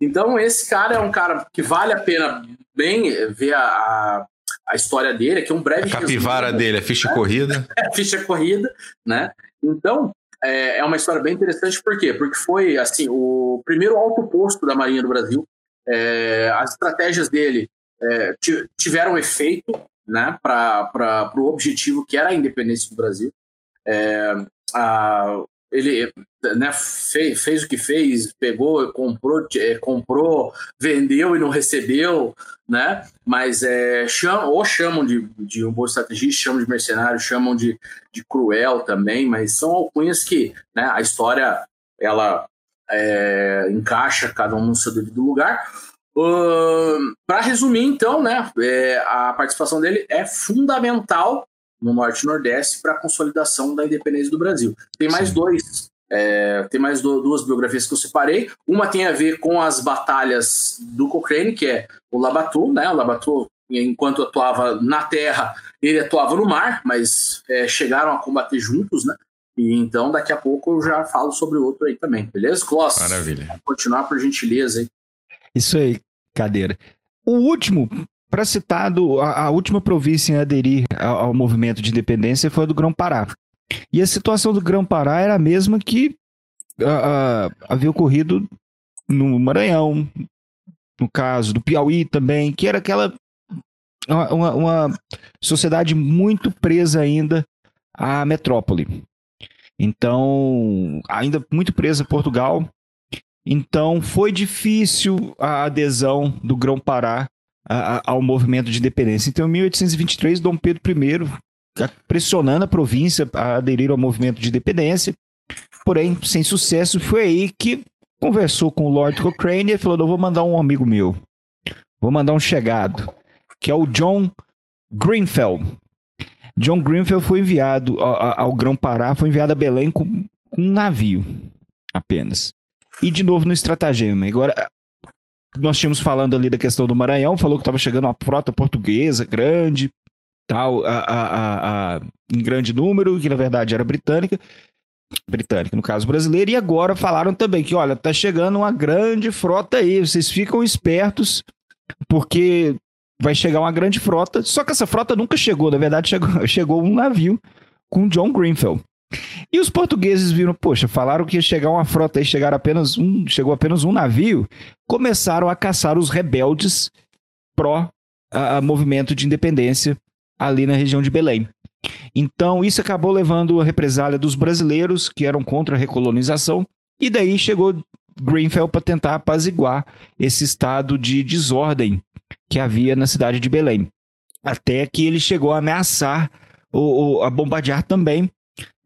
S3: Então, esse cara é um cara que vale a pena bem ver a, a, a história dele, que é um breve.
S1: A capivara resumo, dele, a ficha né? corrida.
S3: É, ficha corrida, né? Então, é, é, uma história bem interessante, por quê? Porque foi assim o primeiro alto posto da Marinha do Brasil. É, as estratégias dele é, tiveram efeito, né, para o objetivo que era a independência do Brasil. É, a, ele né, fez, fez, o que fez, pegou, comprou, é, comprou, vendeu e não recebeu, né? Mas é, cham, ou chamam de, de um bom estrategista, chamam de mercenário, chamam de, de cruel também, mas são alcunhas que né, a história ela é, encaixa cada um no seu devido lugar. Uh, Para resumir, então, né, é, a participação dele é fundamental no Norte e Nordeste para a consolidação da independência do Brasil. Tem mais Sim. dois, é, tem mais do, duas biografias que eu separei. Uma tem a ver com as batalhas do Cochrane, que é o Labatu, né? O Labatu, enquanto atuava na terra, ele atuava no mar, mas é, chegaram a combater juntos, né? E então, daqui a pouco eu já falo sobre outro aí também, beleza? Kloss,
S1: Maravilha.
S3: continuar por gentileza aí.
S4: Isso aí, cadeira. O último, para citado, a, a, última província em aderir ao, ao, movimento de independência foi a do Grão-Pará. E a situação do Grão-Pará era a mesma que havia ocorrido no Maranhão, no caso do Piauí também, que era aquela uma, uma sociedade muito presa ainda à metrópole. Então, ainda muito presa a Portugal. Então, foi difícil a adesão do Grão-Pará ao movimento de independência. Então, em 1823, Dom Pedro I, pressionando a província a aderir ao movimento de independência, porém, sem sucesso, foi aí que conversou com o Lord Cochrane e falou: "Eu vou mandar um amigo meu, vou mandar um chegado, que é o John Greenfeld. John Greenfeld foi enviado ao, Grão-Pará, foi enviado a Belém com um navio apenas. E de novo no estratagema. Agora, nós tínhamos falando ali da questão do Maranhão, falou que estava chegando uma frota portuguesa grande, tal, a, a, a, em grande número, que na verdade era britânica britânica, no caso brasileiro, e agora falaram também que, olha, tá chegando uma grande frota aí, vocês ficam espertos, porque vai chegar uma grande frota, só que essa frota nunca chegou, na verdade chegou, chegou um navio com John Greenfield. E os portugueses viram, poxa, falaram que ia chegar uma frota e chegaram apenas um, chegou apenas um navio, começaram a caçar os rebeldes pró a, movimento de independência ali na região de Belém. Então, isso acabou levando a represália dos brasileiros que eram contra a recolonização, e daí chegou Greenfield para tentar apaziguar esse estado de desordem que havia na cidade de Belém. Até que ele chegou a ameaçar, ou, a bombardear também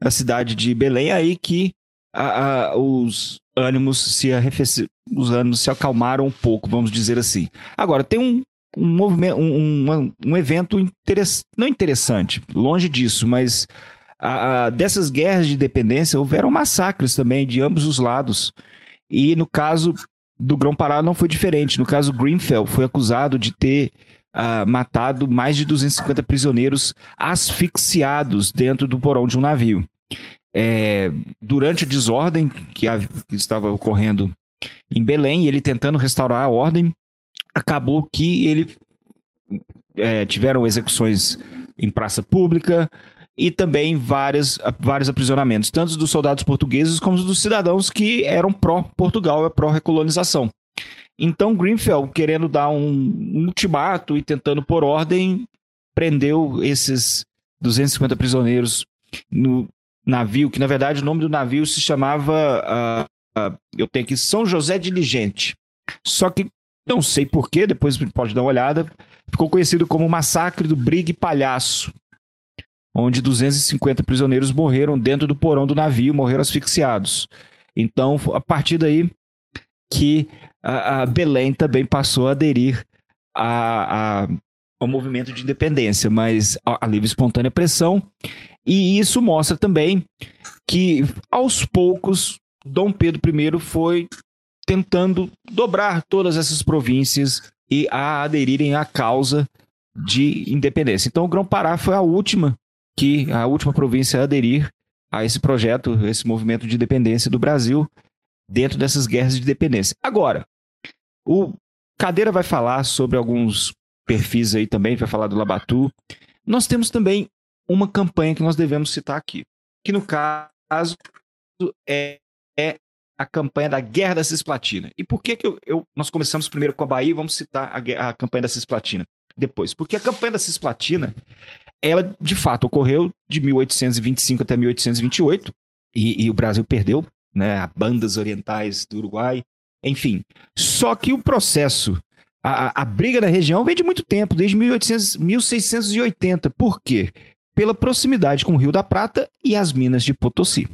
S4: a cidade de Belém, aí que a, a, os ânimos se arrefeceram, os ânimos se acalmaram um pouco, vamos dizer assim. Agora, tem um, um movimento, um, um, um evento não interessante, longe disso, mas a, a, dessas guerras de independência houveram massacres também de ambos os lados. E no caso do Grão-Pará não foi diferente. No caso, Greenfeld foi acusado de ter uh, matado mais de 250 prisioneiros asfixiados dentro do porão de um navio. É, durante a desordem que, a, que estava ocorrendo em Belém, ele tentando restaurar a ordem, acabou que ele é, tiveram execuções em praça pública e também várias, vários aprisionamentos, tanto dos soldados portugueses como dos cidadãos que eram pró-Portugal e pró-recolonização. Então Greenfield, querendo dar um, ultimato e tentando pôr ordem, prendeu esses 250 prisioneiros no navio, que na verdade o nome do navio se chamava, uh, uh, eu tenho aqui, São José Diligente. Só que não sei porquê, depois pode dar uma olhada. Ficou conhecido como Massacre do Brigue Palhaço, onde 250 prisioneiros morreram dentro do porão do navio, morreram asfixiados. Então, a partir daí que a, a Belém também passou a aderir a, a, ao movimento de independência, mas a, a livre espontânea pressão. E isso mostra também que, aos poucos, Dom Pedro I foi tentando dobrar todas essas províncias e a aderirem à causa de independência. Então, o Grão-Pará foi a última que a última província a aderir a esse projeto, esse movimento de independência do Brasil dentro dessas guerras de independência. Agora, o Cadeira vai falar sobre alguns perfis aí também, vai falar do Labatu. Nós temos também uma campanha que nós devemos citar aqui, que no caso é, é a campanha da Guerra da Cisplatina. E por que, que eu, eu nós começamos primeiro com a Bahia e vamos citar a, a campanha da Cisplatina depois? Porque a campanha da Cisplatina, ela de fato ocorreu de 1825 até 1828 e, e o Brasil perdeu, né, a bandas orientais do Uruguai, enfim. Só que o processo, a, a briga na região vem de muito tempo, desde 1800, 1680. Por quê? Pela proximidade com o Rio da Prata e as minas de Potosí.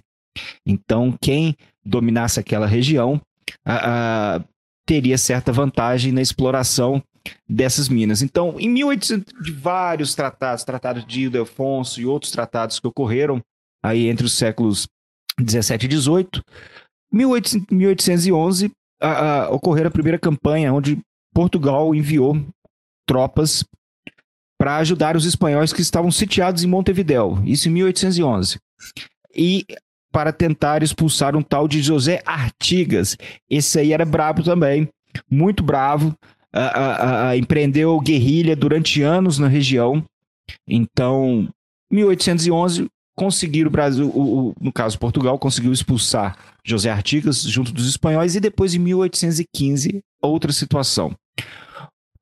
S4: Então, quem dominasse aquela região a, a, teria certa vantagem na exploração dessas minas. Então, em 1800, de vários tratados, tratados de Ildefonso e outros tratados que ocorreram aí entre os séculos 17 e 18, 1811 a, a, ocorreu a primeira campanha onde Portugal enviou tropas para ajudar os espanhóis que estavam sitiados em Montevidéu, isso em 1811. E para tentar expulsar um tal de José Artigas. Esse aí era brabo também, muito bravo. Uh, uh, empreendeu guerrilha durante anos na região. Então, 1811, conseguiram o Brasil, o, o, no caso Portugal, conseguiu expulsar José Artigas junto dos espanhóis e depois em 1815 outra situação.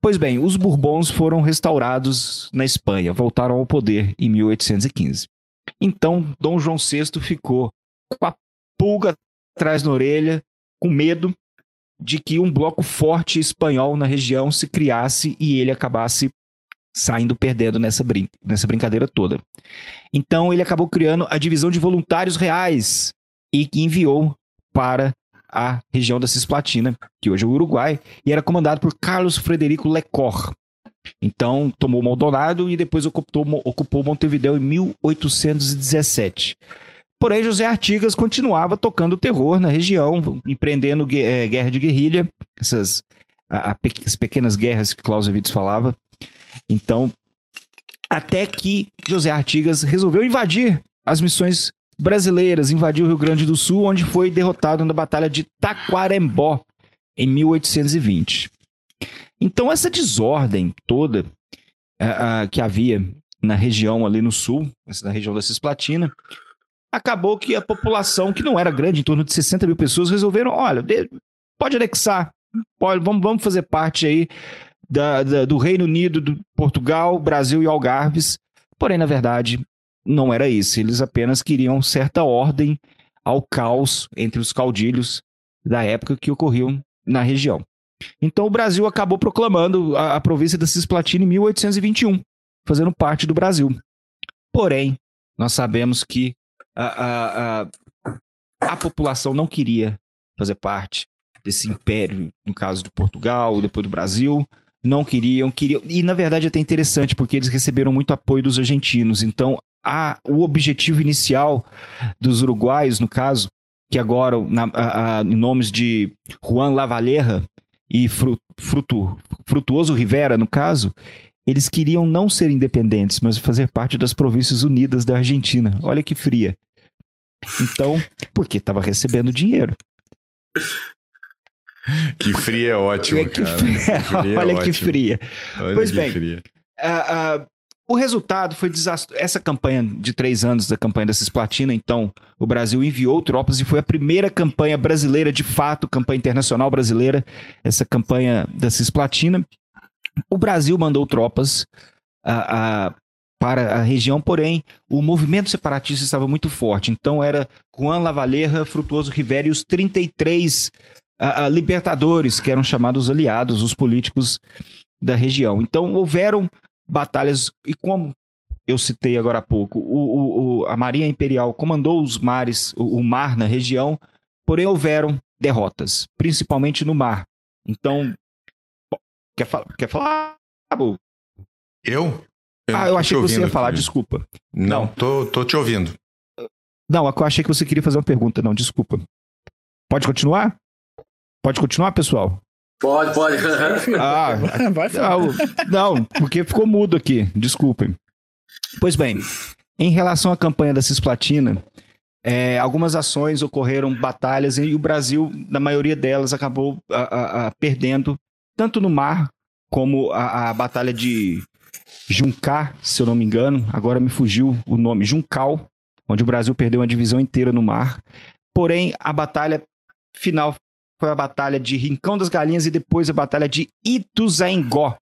S4: Pois bem, os Bourbons foram restaurados na Espanha, voltaram ao poder em 1815. Então, Dom João VI ficou com a pulga atrás da orelha, com medo de que um bloco forte espanhol na região se criasse e ele acabasse saindo perdendo nessa, brin nessa brincadeira toda. Então ele acabou criando a divisão de voluntários reais e que enviou para a região da Cisplatina, que hoje é o Uruguai, e era comandado por Carlos Frederico Lecor. Então tomou Maldonado e depois ocupou, ocupou Montevideo em 1817. Porém, José Artigas continuava tocando terror na região, empreendendo é, guerra de guerrilha, essas a, a, as pequenas guerras que Clausewitz falava, então, até que José Artigas resolveu invadir as missões brasileiras, invadiu o Rio Grande do Sul, onde foi derrotado na Batalha de Taquarembó, em 1820. Então, essa desordem toda uh, uh, que havia na região ali no sul, na região da Cisplatina, acabou que a população, que não era grande, em torno de 60 mil pessoas, resolveram: olha, pode anexar, pode, vamos, vamos fazer parte aí da, da, do Reino Unido, do Portugal, Brasil e Algarves. Porém, na verdade, não era isso. Eles apenas queriam certa ordem ao caos entre os caudilhos da época que ocorriam na região. Então o Brasil acabou proclamando a, a província da Cisplatina em 1821, fazendo parte do Brasil. Porém, nós sabemos que a, a, a, população não queria fazer parte desse império, no caso de Portugal, depois do Brasil, não queriam, queriam. E na verdade é até interessante, porque eles receberam muito apoio dos argentinos. Então, a, o objetivo inicial dos uruguaios, no caso, que agora, na, a, a, em nomes de Juan Lavalleja e Fruto, Frutuoso Rivera, no caso, eles queriam não ser independentes, mas fazer parte das províncias unidas da Argentina. Olha que fria. Então, porque estava recebendo dinheiro.
S1: Que fria é ótimo,
S4: que cara. Que é Olha é que fria. Olha pois bem, fria. Uh, uh, o resultado foi desastroso. Essa campanha de três anos da campanha da Cisplatina, então, o Brasil enviou tropas e foi a primeira campanha brasileira, de fato, campanha internacional brasileira, essa campanha da Cisplatina. O Brasil mandou tropas uh, para a região, porém, o movimento separatista estava muito forte. Então, era Juan Lavalleja, Frutuoso Rivera e os 33 a, libertadores, que eram chamados aliados, os políticos da região. Então houveram batalhas, e como eu citei agora há pouco, o, o, a Marinha Imperial comandou os mares, o, o mar na região, porém houveram derrotas, principalmente no mar. Então, quer, fa quer falar?
S1: Eu?
S4: Eu ah, eu achei que você ia falar, desculpa.
S1: Não, não. Tô, tô te ouvindo.
S4: Não, eu achei que você queria fazer uma pergunta, não, desculpa. Pode continuar? Pode continuar, pessoal?
S3: Pode, pode.
S4: ah, vai não, não, porque ficou mudo aqui, desculpem. Pois bem, em relação à campanha da Cisplatina, é, algumas ações ocorreram, batalhas, e o Brasil, na maioria delas, acabou a, a, a, perdendo, tanto no mar, como a, batalha de Juncar, se eu não me engano, agora me fugiu o nome, Juncal, onde o Brasil perdeu uma divisão inteira no mar. Porém, a batalha final foi a batalha de Rincão das Galinhas e depois a batalha de Ituzaingó,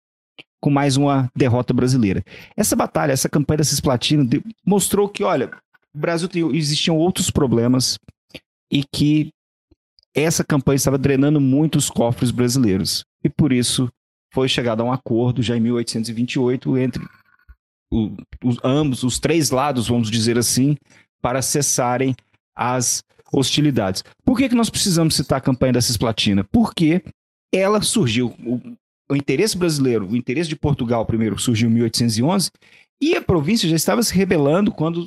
S4: com mais uma derrota brasileira. Essa batalha, essa campanha da Cisplatina mostrou que, olha, o Brasil tem, existiam outros problemas e que essa campanha estava drenando muito os cofres brasileiros. E por isso foi chegado a um acordo já em 1828 entre o, os, ambos, os três lados, vamos dizer assim, para cessarem as hostilidades. Por que, que nós precisamos citar a campanha da Cisplatina? Porque ela surgiu, o, o interesse brasileiro, o interesse de Portugal primeiro surgiu em 1811, e a província já estava se rebelando quando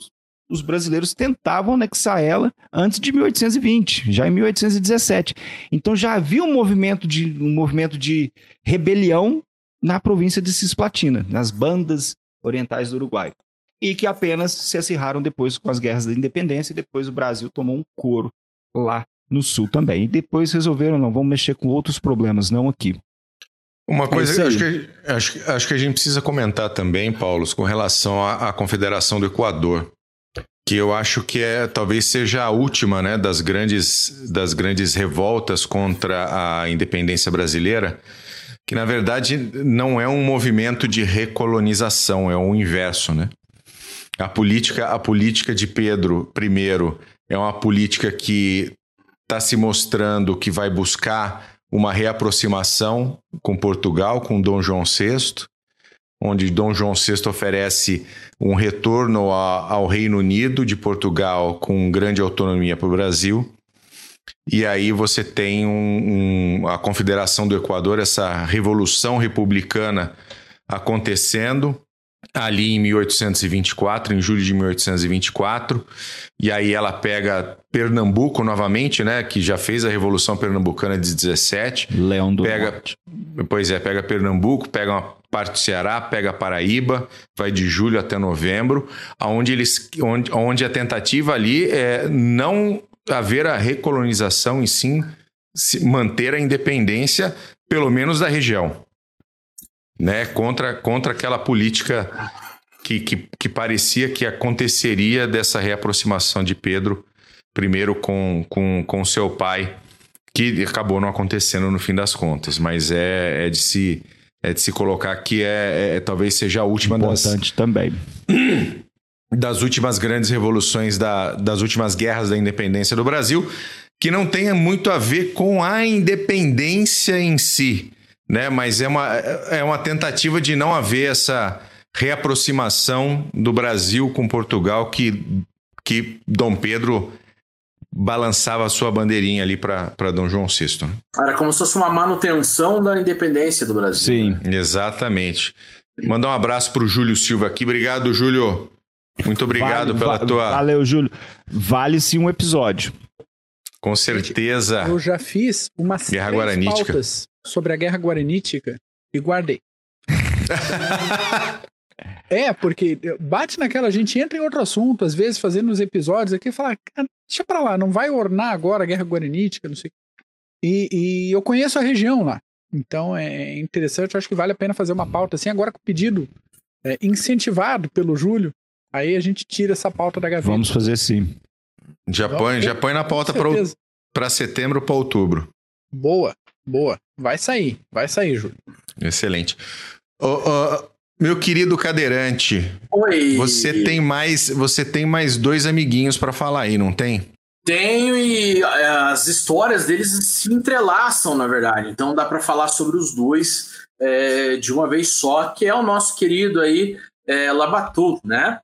S4: os brasileiros tentavam anexar ela antes de 1820, já em 1817. Então já havia um movimento de, um movimento de rebelião na província de Cisplatina, nas bandas orientais do Uruguai. e que apenas se acirraram depois com as guerras da independência e depois o Brasil tomou um couro lá no sul também. E depois resolveram, não, vamos mexer com outros problemas, não aqui.
S1: Uma coisa que, acho que, acho, acho que a gente precisa comentar também, Paulo, com relação à, à Confederação do Equador, que eu acho que é talvez seja a última né, das, grandes, das grandes revoltas contra a independência brasileira, que na verdade não é um movimento de recolonização, é o inverso, né? A política, a política de Pedro I é uma política que está se mostrando que vai buscar uma reaproximação com Portugal, com Dom João VI, onde Dom João VI oferece um retorno a, ao Reino Unido de Portugal com grande autonomia para o Brasil. E aí você tem um, um, a Confederação do Equador, essa revolução republicana acontecendo, ali em 1824, em julho de 1824, e aí ela pega Pernambuco novamente, né, que já fez a Revolução Pernambucana de 17.
S4: Leão do
S1: pega,
S4: Norte.
S1: Pois é, pega Pernambuco, pega uma parte do Ceará, pega Paraíba, vai de julho até novembro, aonde eles onde, onde a tentativa ali é não haver a recolonização e sim manter a independência pelo menos da região né, contra, contra aquela política que, que, que parecia que aconteceria dessa reaproximação de Pedro primeiro com, com, com seu pai, que acabou não acontecendo no fim das contas, mas é, é de se é de se colocar que é, é talvez seja a última
S4: Importante
S1: das
S4: também.
S1: das últimas grandes revoluções da, das últimas guerras da independência do Brasil, que não tenha muito a ver com a independência em si, né? Mas é uma, é uma tentativa de não haver essa reaproximação do Brasil com Portugal que, que Dom Pedro balançava a sua bandeirinha ali para Dom João VI. Né?
S3: Era como se fosse uma manutenção da independência do Brasil.
S1: Sim, né? exatamente. Mandar um abraço para o Júlio Silva aqui. Obrigado, Júlio. Muito obrigado vale, pela
S4: vale,
S1: tua.
S4: Valeu, Júlio. Vale-se um episódio.
S1: Com certeza.
S2: Eu já fiz umas
S1: Guerra
S2: três
S1: Guaranítica.
S2: pautas sobre a Guerra Guaranítica e guardei. é, porque bate naquela, a gente entra em outro assunto, às vezes fazendo os episódios aqui e fala, "Ah, deixa pra lá, não vai ornar agora a Guerra Guaranítica, não sei. E, e eu conheço a região lá. Então é interessante, acho que vale a pena fazer uma pauta assim, agora com o pedido é, incentivado pelo Júlio, aí a gente tira essa pauta da gaveta.
S4: Vamos fazer sim.
S1: Já põe, já põe na pauta para setembro para outubro.
S2: Boa, boa. Vai sair, vai sair, Júlio.
S1: Excelente. Ô, ô, meu querido cadeirante,
S3: Oi.
S1: você tem mais, você tem mais dois amiguinhos para falar aí, não tem?
S3: Tenho e é, as histórias deles se entrelaçam, na verdade. Então dá para falar sobre os dois é, de uma vez só, que é o nosso querido aí é, Labatou, né?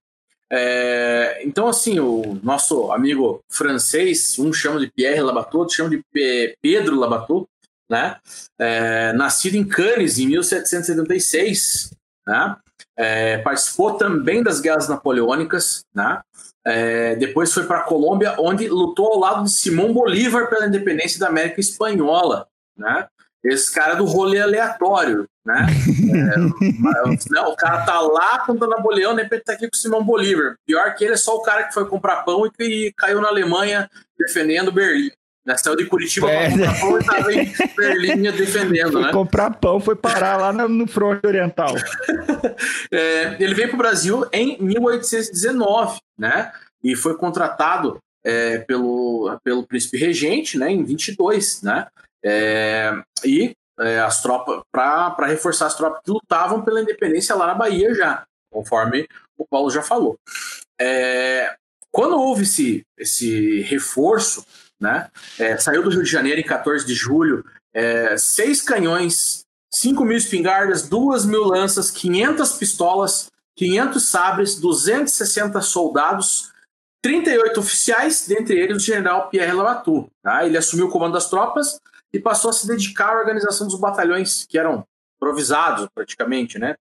S3: É, então, assim, o nosso amigo francês, um chama de Pierre Labatou, outro chama de Pe- Pedro Labatou, né? É, nascido em Cannes em 1776, né? É, participou também das guerras napoleônicas, né? É, depois foi para a Colômbia, onde lutou ao lado de Simão Bolívar pela independência da América Espanhola, né? Esse cara do rolê aleatório, né? É, não, o cara tá lá contra Napoleão, de repente tá aqui com Simão Bolívar. Pior que ele é só o cara que foi comprar pão e caiu na Alemanha defendendo Berlim. Né? Saiu de Curitiba
S4: É.
S3: para comprar pão e tava em Berlim defendendo,
S4: Foi
S3: né?
S4: comprar pão, foi parar lá no, no fronte oriental.
S3: É, ele veio para o Brasil em 1819, né? E foi contratado é, pelo, pelo príncipe regente, né? Em 22, né? É, e é, as tropas para reforçar as tropas que lutavam pela independência lá na Bahia já, conforme o Paulo já falou. É, quando houve esse, esse reforço, né? é, saiu do Rio de Janeiro em 14 de julho, é, seis canhões 5 mil espingardas, 2 mil lanças, 500 pistolas, 500 sabres, 260 soldados, 38 oficiais, dentre eles o general Pierre Labatou. Tá? Ele assumiu o comando das tropas e passou a se dedicar à organização dos batalhões, que eram improvisados praticamente. Né?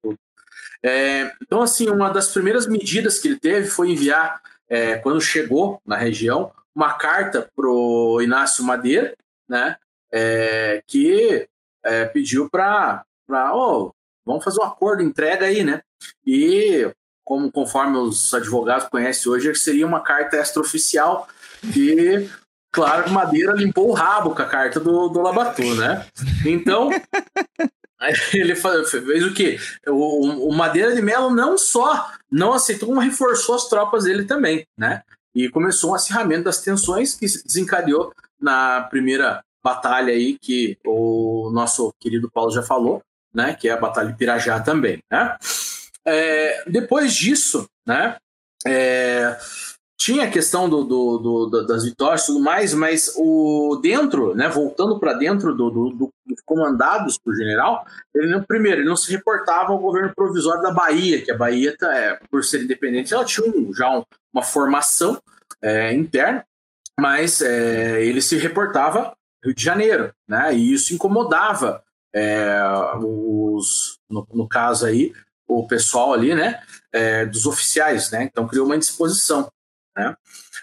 S3: É, então, assim, uma das primeiras medidas que ele teve foi enviar, é, quando chegou na região, uma carta para o Inácio Madeira, né? É, que é, pediu para, oh, vamos fazer um acordo, entrega aí, né? E como conforme os advogados conhecem hoje, seria uma carta extraoficial que, claro, Madeira limpou o rabo com a carta do, do Labatu, né? Então, ele fez o quê? O, o Madeira de Mello não só não aceitou, como reforçou as tropas dele também, né? E começou um acirramento das tensões que se desencadeou na primeira batalha aí que o nosso querido Paulo já falou, né? Que é a Batalha de Pirajá também, né? É, depois disso, né? É, tinha a questão do, do, do, das vitórias e tudo mais, mas o dentro, né, voltando para dentro do, do, comandados por general, ele não, primeiro, ele não se reportava ao governo provisório da Bahia, que a Bahia, tá, é, por ser independente, ela tinha um, já um, uma formação é, interna, mas é, ele se reportava Rio de Janeiro, né, e isso incomodava é, os, no, no caso aí, o pessoal ali, né, é, dos oficiais, né? Então criou uma indisposição, né?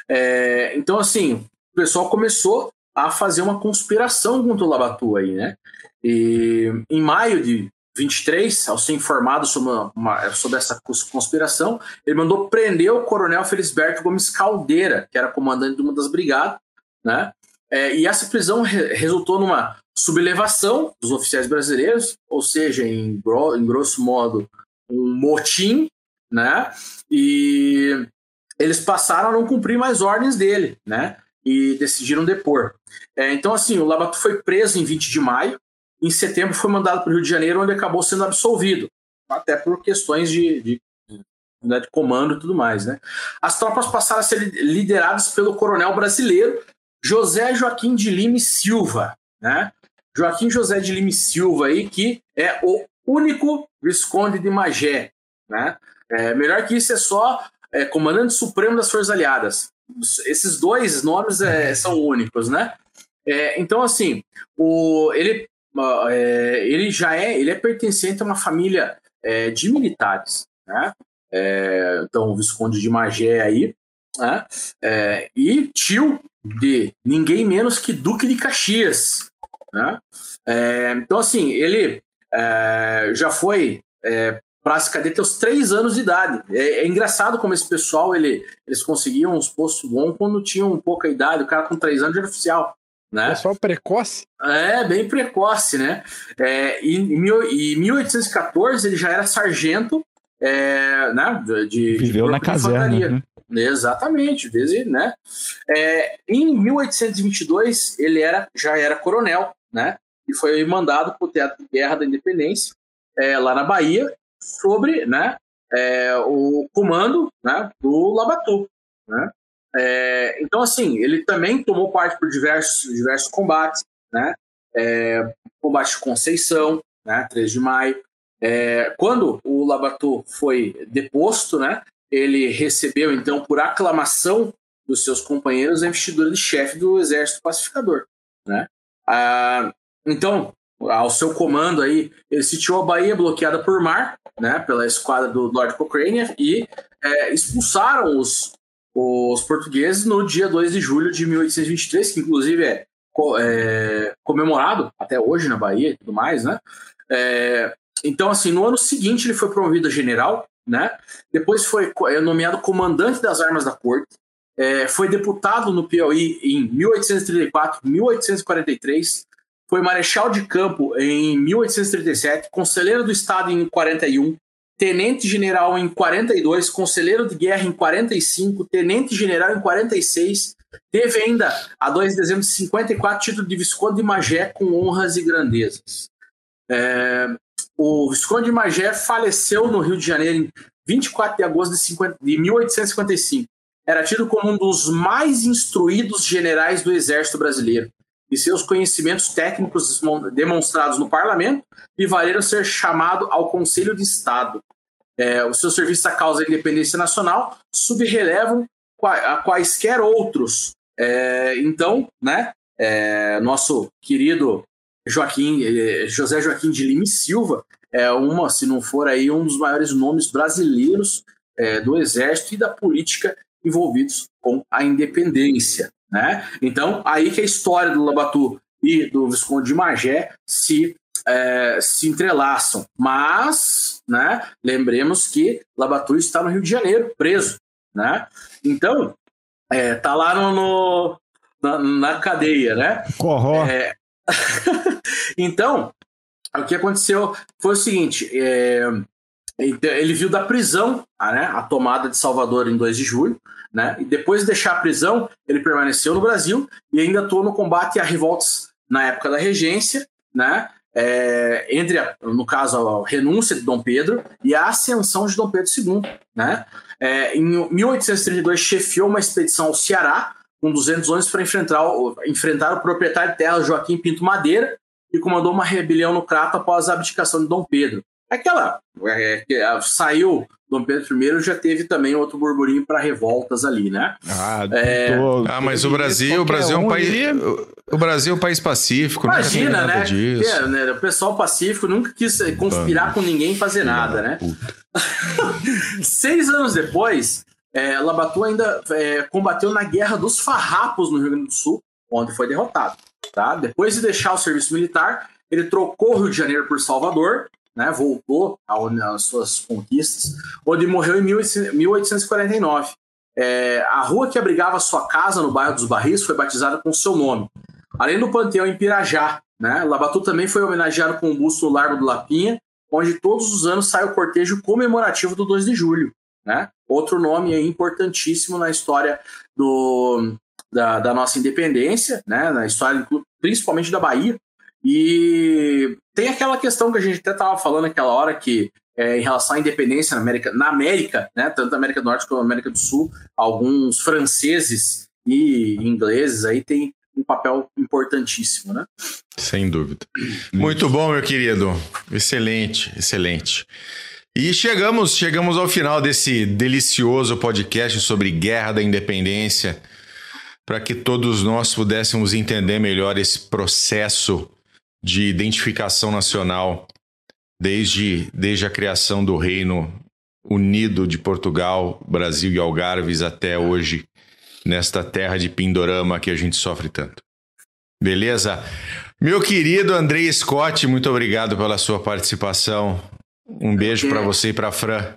S3: É, então assim, o pessoal começou a fazer uma conspiração contra o Labatu aí, né? E em maio de 23, ao ser informado sobre, uma, sobre essa conspiração, ele mandou prender o coronel Felisberto Gomes Caldeira, que era comandante de uma das brigadas, né? É, e essa prisão re resultou numa sublevação dos oficiais brasileiros, ou seja, em, gro em grosso modo, um motim, né? E eles passaram a não cumprir mais ordens dele, né? E decidiram depor. É, então, assim, o Labato foi preso em 20 de maio. Em setembro foi mandado para o Rio de Janeiro, onde acabou sendo absolvido, até por questões de, de, né, de comando e tudo mais, né? As tropas passaram a ser lideradas pelo coronel brasileiro José Joaquim de Lima Silva, né? Joaquim José de Lima Silva aí, que é o único Visconde de Magé. Né? É, melhor que isso é só é, Comandante Supremo das Forças Aliadas. Esses dois nomes é, são únicos, né? É, então, assim, o, ele, é, ele já é, ele é pertencente a uma família é, de militares, né? então, o Visconde de Magé aí, né? e tio de ninguém menos que Duque de Caxias, né? então, assim, ele já foi é, para as cadeia aos três anos de idade. É, é, engraçado como esse pessoal ele, eles conseguiam uns postos bons quando tinham pouca idade. O cara com três anos era oficial. Né?
S2: Pessoal precoce?
S3: É, bem precoce, né? É, e em 1814 ele já era sargento é, né, de,
S4: Viveu
S3: de
S4: na caserna. Né?
S3: Exatamente, desde, né? É, em 1822 ele era, já era coronel, né? e foi mandado para o Teatro de Guerra da Independência, é, lá na Bahia, sobre né, é, o comando né, do Labatu. Né? É, então, assim, ele também tomou parte por diversos, diversos combates, né? É, combate de Conceição, né, 3 de maio. É, quando o Labatu foi deposto, né, ele recebeu, então, por aclamação dos seus companheiros, a investidura de chefe do Exército Pacificador. Né? Ah, então, ao seu comando aí, ele sitiou a Bahia bloqueada por mar, né, pela esquadra do Lord Cochrane, e é, expulsaram os, os portugueses no dia 2 de julho de 1823, que inclusive é, é comemorado até hoje na Bahia e tudo mais, né? É, então, assim, no ano seguinte ele foi promovido a general, né? Depois foi é, nomeado comandante das armas da corte, é, foi deputado no Piauí em 1834, 1843, foi marechal de campo em 1837, conselheiro do Estado em 41, tenente-general em 42, conselheiro de guerra em 45, tenente-general em 46, teve ainda, a 2 de dezembro de 54, título de Visconde de Magé com honras e grandezas. É, o Visconde de Magé faleceu no Rio de Janeiro em 24 de agosto de, 50, de 1855. Era tido como um dos mais instruídos generais do Exército Brasileiro e seus conhecimentos técnicos demonstrados no parlamento lhe valeram ser chamado ao Conselho de Estado. É, o seu serviço à causa da independência nacional subrelevam a quaisquer outros. É, então, né, é, nosso querido Joaquim, é, José Joaquim de Lima e Silva é uma, se não for aí, um dos maiores nomes brasileiros é, do Exército e da política envolvidos com a independência. Né? Então, aí que a história do Labatu e do Visconde de Magé se, é, se entrelaçam. Mas né? Lembremos que Labatu está no Rio de Janeiro, preso, né? Então, é, tá lá no, no na, na, cadeia, né?
S4: Corró. É...
S3: então, o que aconteceu foi o seguinte: é... ele viu da prisão né, a tomada de Salvador em 2 de julho, né? E depois de deixar a prisão, ele permaneceu no Brasil e ainda atuou no combate a revoltas na época da regência, né? É, entre, a, no caso, a renúncia de Dom Pedro e a ascensão de Dom Pedro II. Né? É, em 1832, chefiou uma expedição ao Ceará com 200 homens para enfrentar, enfrentar o proprietário de terra Joaquim Pinto Madeira e comandou uma rebelião no Crato após a abdicação de Dom Pedro. Aquela é, é, saiu Dom Pedro I já teve também outro burburinho para revoltas ali, né?
S1: Ah, é... tô... ah mas o Brasil, o Brasil é um país, o Brasil é um país pacífico.
S3: Imagina, né? É, né? O pessoal pacífico nunca quis conspirar com ninguém fazer nada, né? Seis anos depois, é, Labatu ainda é, combateu na Guerra dos Farrapos no Rio Grande do Sul, onde foi derrotado. Tá? Depois de deixar o serviço militar, ele trocou o Rio de Janeiro por Salvador né, voltou às suas conquistas, onde morreu em 1849. É, a rua que abrigava sua casa no bairro dos Barris foi batizada com seu nome. Além do panteão em Pirajá, né, Labatu também foi homenageado com um busto no Largo do Lapinha, onde todos os anos sai o cortejo comemorativo do 2 de julho. Né? Outro nome importantíssimo na história do, da, da nossa independência, né? na história principalmente da Bahia, e tem aquela questão que a gente até estava falando naquela hora que é, em relação à independência na América, na América, né, tanto na América do Norte como na América do Sul, alguns franceses e ingleses aí têm um papel importantíssimo, né?
S1: Sem dúvida. Muito bom, meu querido. Excelente, excelente. E chegamos, chegamos ao final desse delicioso podcast sobre Guerra da Independência, para que todos nós pudéssemos entender melhor esse processo de identificação nacional desde, desde a criação do Reino Unido de Portugal, Brasil e Algarves até hoje, nesta terra de Pindorama que a gente sofre tanto. Beleza? Meu querido Andrei Scott, muito obrigado pela sua participação. Um beijo para você e para Fran.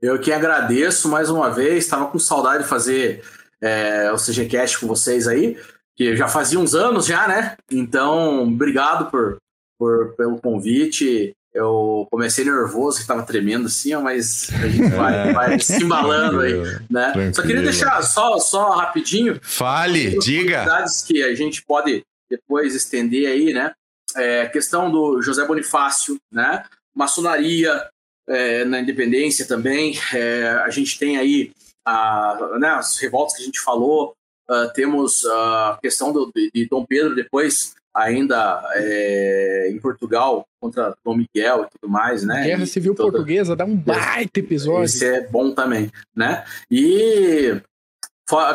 S3: Eu que agradeço mais uma vez. Estava com saudade de fazer é, o CGCast com vocês aí que já fazia uns anos já, né? Então, obrigado por, por pelo convite. Eu comecei nervoso, estava tremendo assim, mas a gente vai, é, vai se embalando aí, né? Tranquilo. Só queria deixar só, só rapidinho.
S1: Fale, diga.
S3: que a gente pode depois estender aí, né? É, questão do José Bonifácio, né? Maçonaria é, na independência também. É, a gente tem aí a, né, as revoltas que a gente falou, Uh, temos a questão do, de, de, Dom Pedro depois, ainda é, em Portugal, contra Dom Miguel e tudo mais, né?
S2: Guerra Civil toda... Portuguesa dá um baita episódio.
S3: Esse é bom também, né? E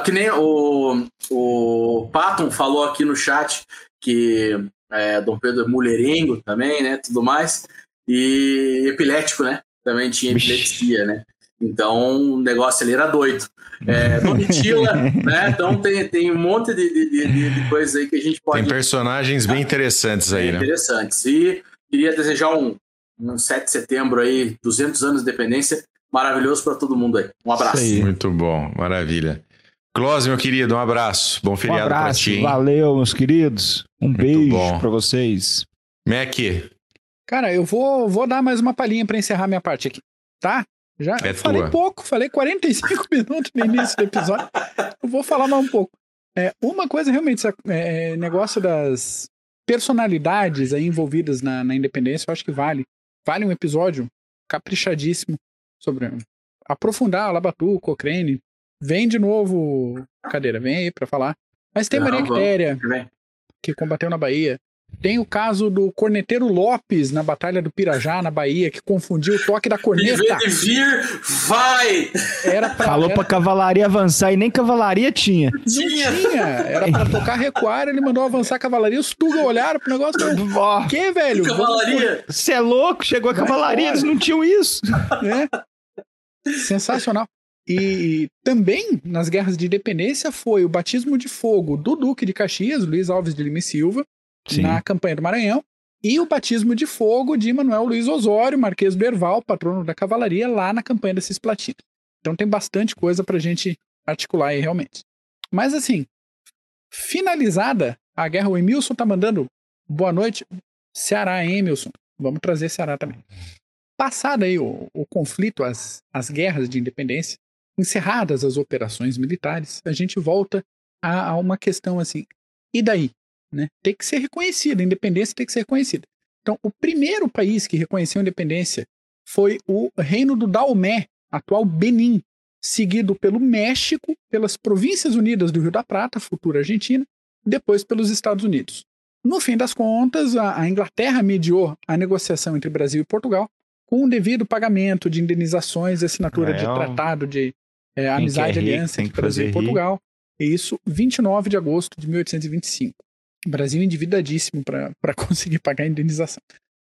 S3: que nem o, o Patton falou aqui no chat que é, Dom Pedro é mulherengo também, né? Tudo mais. E epilético, né? Também tinha epilepsia, né? Então o negócio ali era doido. É, Domitila, né? Então tem, tem um monte de, de, de, de coisas aí que a gente pode.
S1: Tem personagens bem interessantes aí, bem né?
S3: Interessantes. E queria desejar um, um 7 de setembro aí, 200 anos de independência, maravilhoso para todo mundo aí. Um abraço.
S1: Muito bom, maravilha. Close, meu querido, um abraço. Bom feriado um pra ti. Hein?
S4: Valeu, meus queridos. Um Muito beijo para vocês.
S1: Mac.
S2: Cara, eu vou, vou dar mais uma palhinha para encerrar minha parte aqui, tá? Já é falei tua. pouco, falei 45 minutos no início do episódio. Eu vou falar mais um pouco. É, uma coisa realmente, esse é, negócio das personalidades aí envolvidas na, na independência, eu acho que vale. Vale um episódio caprichadíssimo sobre aprofundar Labatu, Cochrane. Vem de novo, cadeira, vem aí pra falar. Mas tem Maria Quitéria, que combateu na Bahia. Tem o caso do corneteiro Lopes na Batalha do Pirajá, na Bahia, que confundiu o toque da corneta. Em
S3: vez de vir, vai!
S4: Era pra, Falou era... pra cavalaria avançar e nem cavalaria tinha.
S2: Não tinha. tinha. Era pra tocar recuar, ele mandou avançar a cavalaria. Os Tuga olharam pro negócio. O que, velho?
S3: Cavalaria?
S4: Você é louco? Chegou a cavalaria, eles não tinham isso.
S2: É. Sensacional. E também nas guerras de independência foi o batismo de fogo do Duque de Caxias, Luiz Alves de Lima e Silva, Sim. na campanha do Maranhão. e o batismo de fogo de Manuel Luiz Osório, Marquês do Erval, patrono da cavalaria, lá na campanha da Cisplatina. Então tem bastante coisa para a gente articular aí realmente. Mas assim, finalizada a guerra, o Emilson tá mandando boa noite. Ceará, hein, Emilson? Vamos trazer Ceará também. Passado aí o, o conflito, as, as guerras de independência, encerradas as operações militares, a gente volta a, a uma questão assim, e daí? Né? Tem que ser reconhecida, a independência tem que ser reconhecida. Então, o primeiro país que reconheceu a independência foi o Reino do Daomé, atual Benin, seguido pelo México, pelas Províncias Unidas do Rio da Prata, futura Argentina, depois pelos Estados Unidos. No fim das contas, a, a Inglaterra mediou a negociação entre Brasil e Portugal com o devido pagamento de indenizações e assinatura é, de tratado de é, amizade e aliança entre Brasil e Portugal. E isso 29 de agosto de 1825. Brasil endividadíssimo para conseguir pagar a indenização.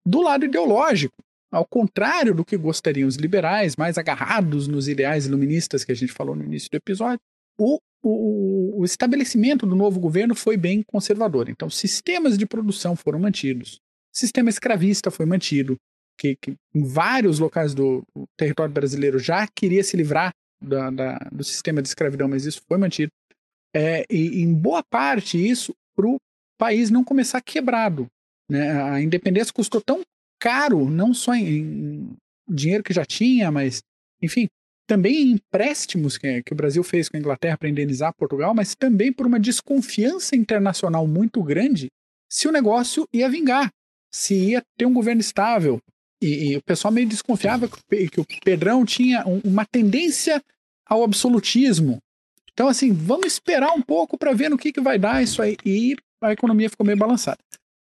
S2: Do lado ideológico, ao contrário do que gostariam os liberais, mais agarrados nos ideais iluministas que a gente falou no início do episódio, o, o, o estabelecimento do novo governo foi bem conservador. Então, sistemas de produção foram mantidos, sistema escravista foi mantido, que, que em vários locais do, território brasileiro já queria se livrar da, da, do sistema de escravidão, mas isso foi mantido. É, e em boa parte isso para o país não começar quebrado. Né? A independência custou tão caro, não só em, em dinheiro que já tinha, mas, enfim, também em empréstimos que, que o Brasil fez com a Inglaterra para indenizar Portugal, mas também por uma desconfiança internacional muito grande se o negócio ia vingar, se ia ter um governo estável. E, e o pessoal meio desconfiava que, que o Pedrão tinha um, uma tendência ao absolutismo. Então, assim, vamos esperar um pouco para ver no que, que vai dar isso aí. E a economia ficou meio balançada.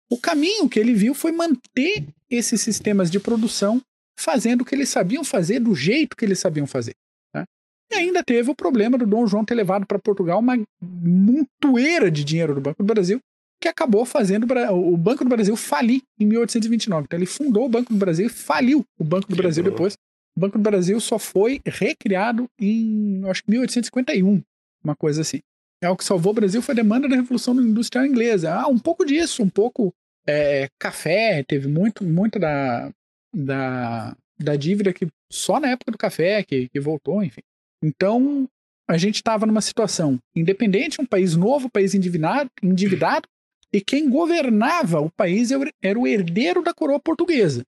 S2: O caminho que ele viu foi manter esses sistemas de produção fazendo o que eles sabiam fazer do jeito que eles sabiam fazer. Né? E ainda teve o problema do Dom João ter levado para Portugal uma montoeira de dinheiro do Banco do Brasil, que acabou fazendo o Banco do Brasil falir em 1829. Então ele fundou o Banco do Brasil e faliu o Banco do Brasil depois. O Banco do Brasil só foi recriado em, acho que 1851, uma coisa assim. É o que salvou o Brasil foi a demanda da Revolução Industrial Inglesa. Ah, um pouco disso, um pouco é, café, teve muito, muito da, da, da dívida que só na época do café que, que voltou, enfim. Então, a gente estava numa situação independente, um país novo, um país endividado, endividado, e quem governava o país era o herdeiro da coroa portuguesa.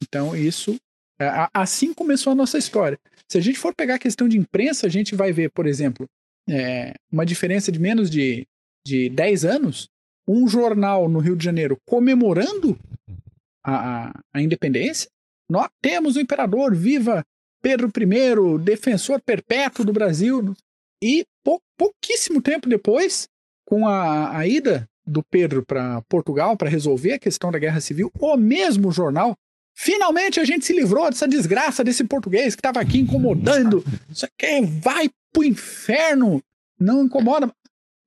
S2: Então, isso. Assim começou a nossa história. Se a gente for pegar a questão de imprensa, a gente vai ver, por exemplo, é, uma diferença de menos de, de 10 anos, um jornal no Rio de Janeiro comemorando a, a, independência. Nós temos o imperador, viva Pedro I, defensor perpétuo do Brasil. E pou, pouquíssimo tempo depois, com a, a ida do Pedro para Portugal para resolver a questão da guerra civil, o mesmo jornal. Finalmente a gente se livrou dessa desgraça desse português que estava aqui incomodando. Isso aqui vai pro inferno. Não incomoda.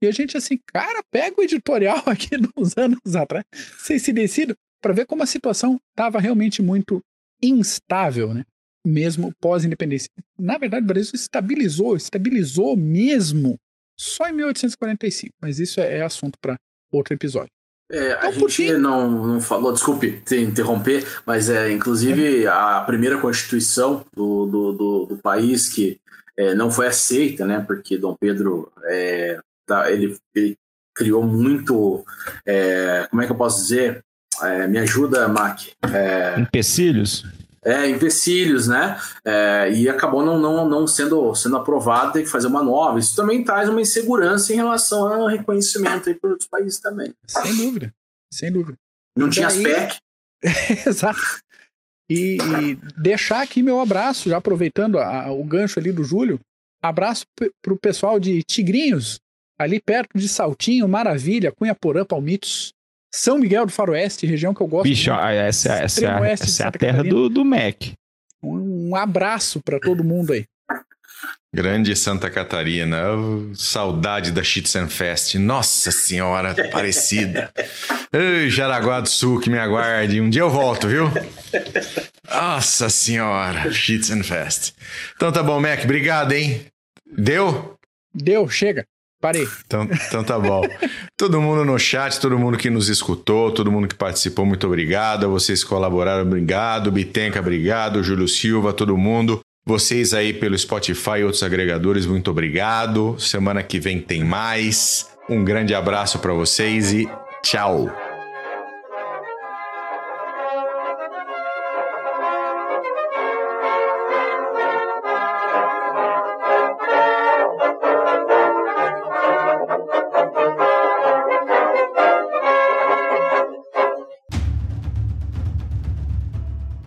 S2: E a gente assim, cara, pega o editorial aqui dos anos atrás, vocês se decidam para ver como a situação estava realmente muito instável, né? Mesmo pós-independência. Na verdade, o Brasil estabilizou, estabilizou mesmo só em 1845, mas isso é, é assunto para outro episódio.
S3: É, a então, gente não, não falou, desculpe te interromper, mas é inclusive é. a primeira constituição do, do, do, do país que é, não foi aceita, né? Porque Dom Pedro é, tá, ele, ele criou muito, é, como é que eu posso dizer? É, me ajuda, Mac.
S4: É, empecilhos?
S3: É, empecilhos, né? É, e acabou não, não, não sendo, sendo aprovado, tem que fazer uma nova. Isso também traz uma insegurança em relação ao reconhecimento aí por outros países também.
S2: Sem dúvida, sem dúvida.
S3: Não tinha as PEC.
S2: Exato. E, e, deixar aqui meu abraço, já aproveitando a, o gancho ali do Júlio, abraço para o pessoal de Tigrinhos, ali perto de Saltinho, Maravilha, Cunha Porã, Palmitos, São Miguel do Faroeste, região que eu gosto.
S4: Bicho, muito, essa, essa, essa, essa é a terra do, do Mac.
S2: Um, um abraço para todo mundo aí.
S1: Grande Santa Catarina, saudade da Schützenfest. Nossa Senhora, parecida. Ei, Jaraguá do Sul, que me aguarde. Um dia eu volto, viu? Nossa Senhora, Schützenfest. Então tá bom, Mac, obrigado, hein? Deu?
S2: Deu, chega. Parei.
S1: Então, então tá bom. todo mundo no chat, todo mundo que nos escutou, todo mundo que participou, muito obrigado. Vocês que colaboraram, obrigado. Bitenca, obrigado. Júlio Silva, todo mundo. Vocês aí pelo Spotify e outros agregadores, muito obrigado. Semana que vem tem mais. Um grande abraço para vocês e tchau.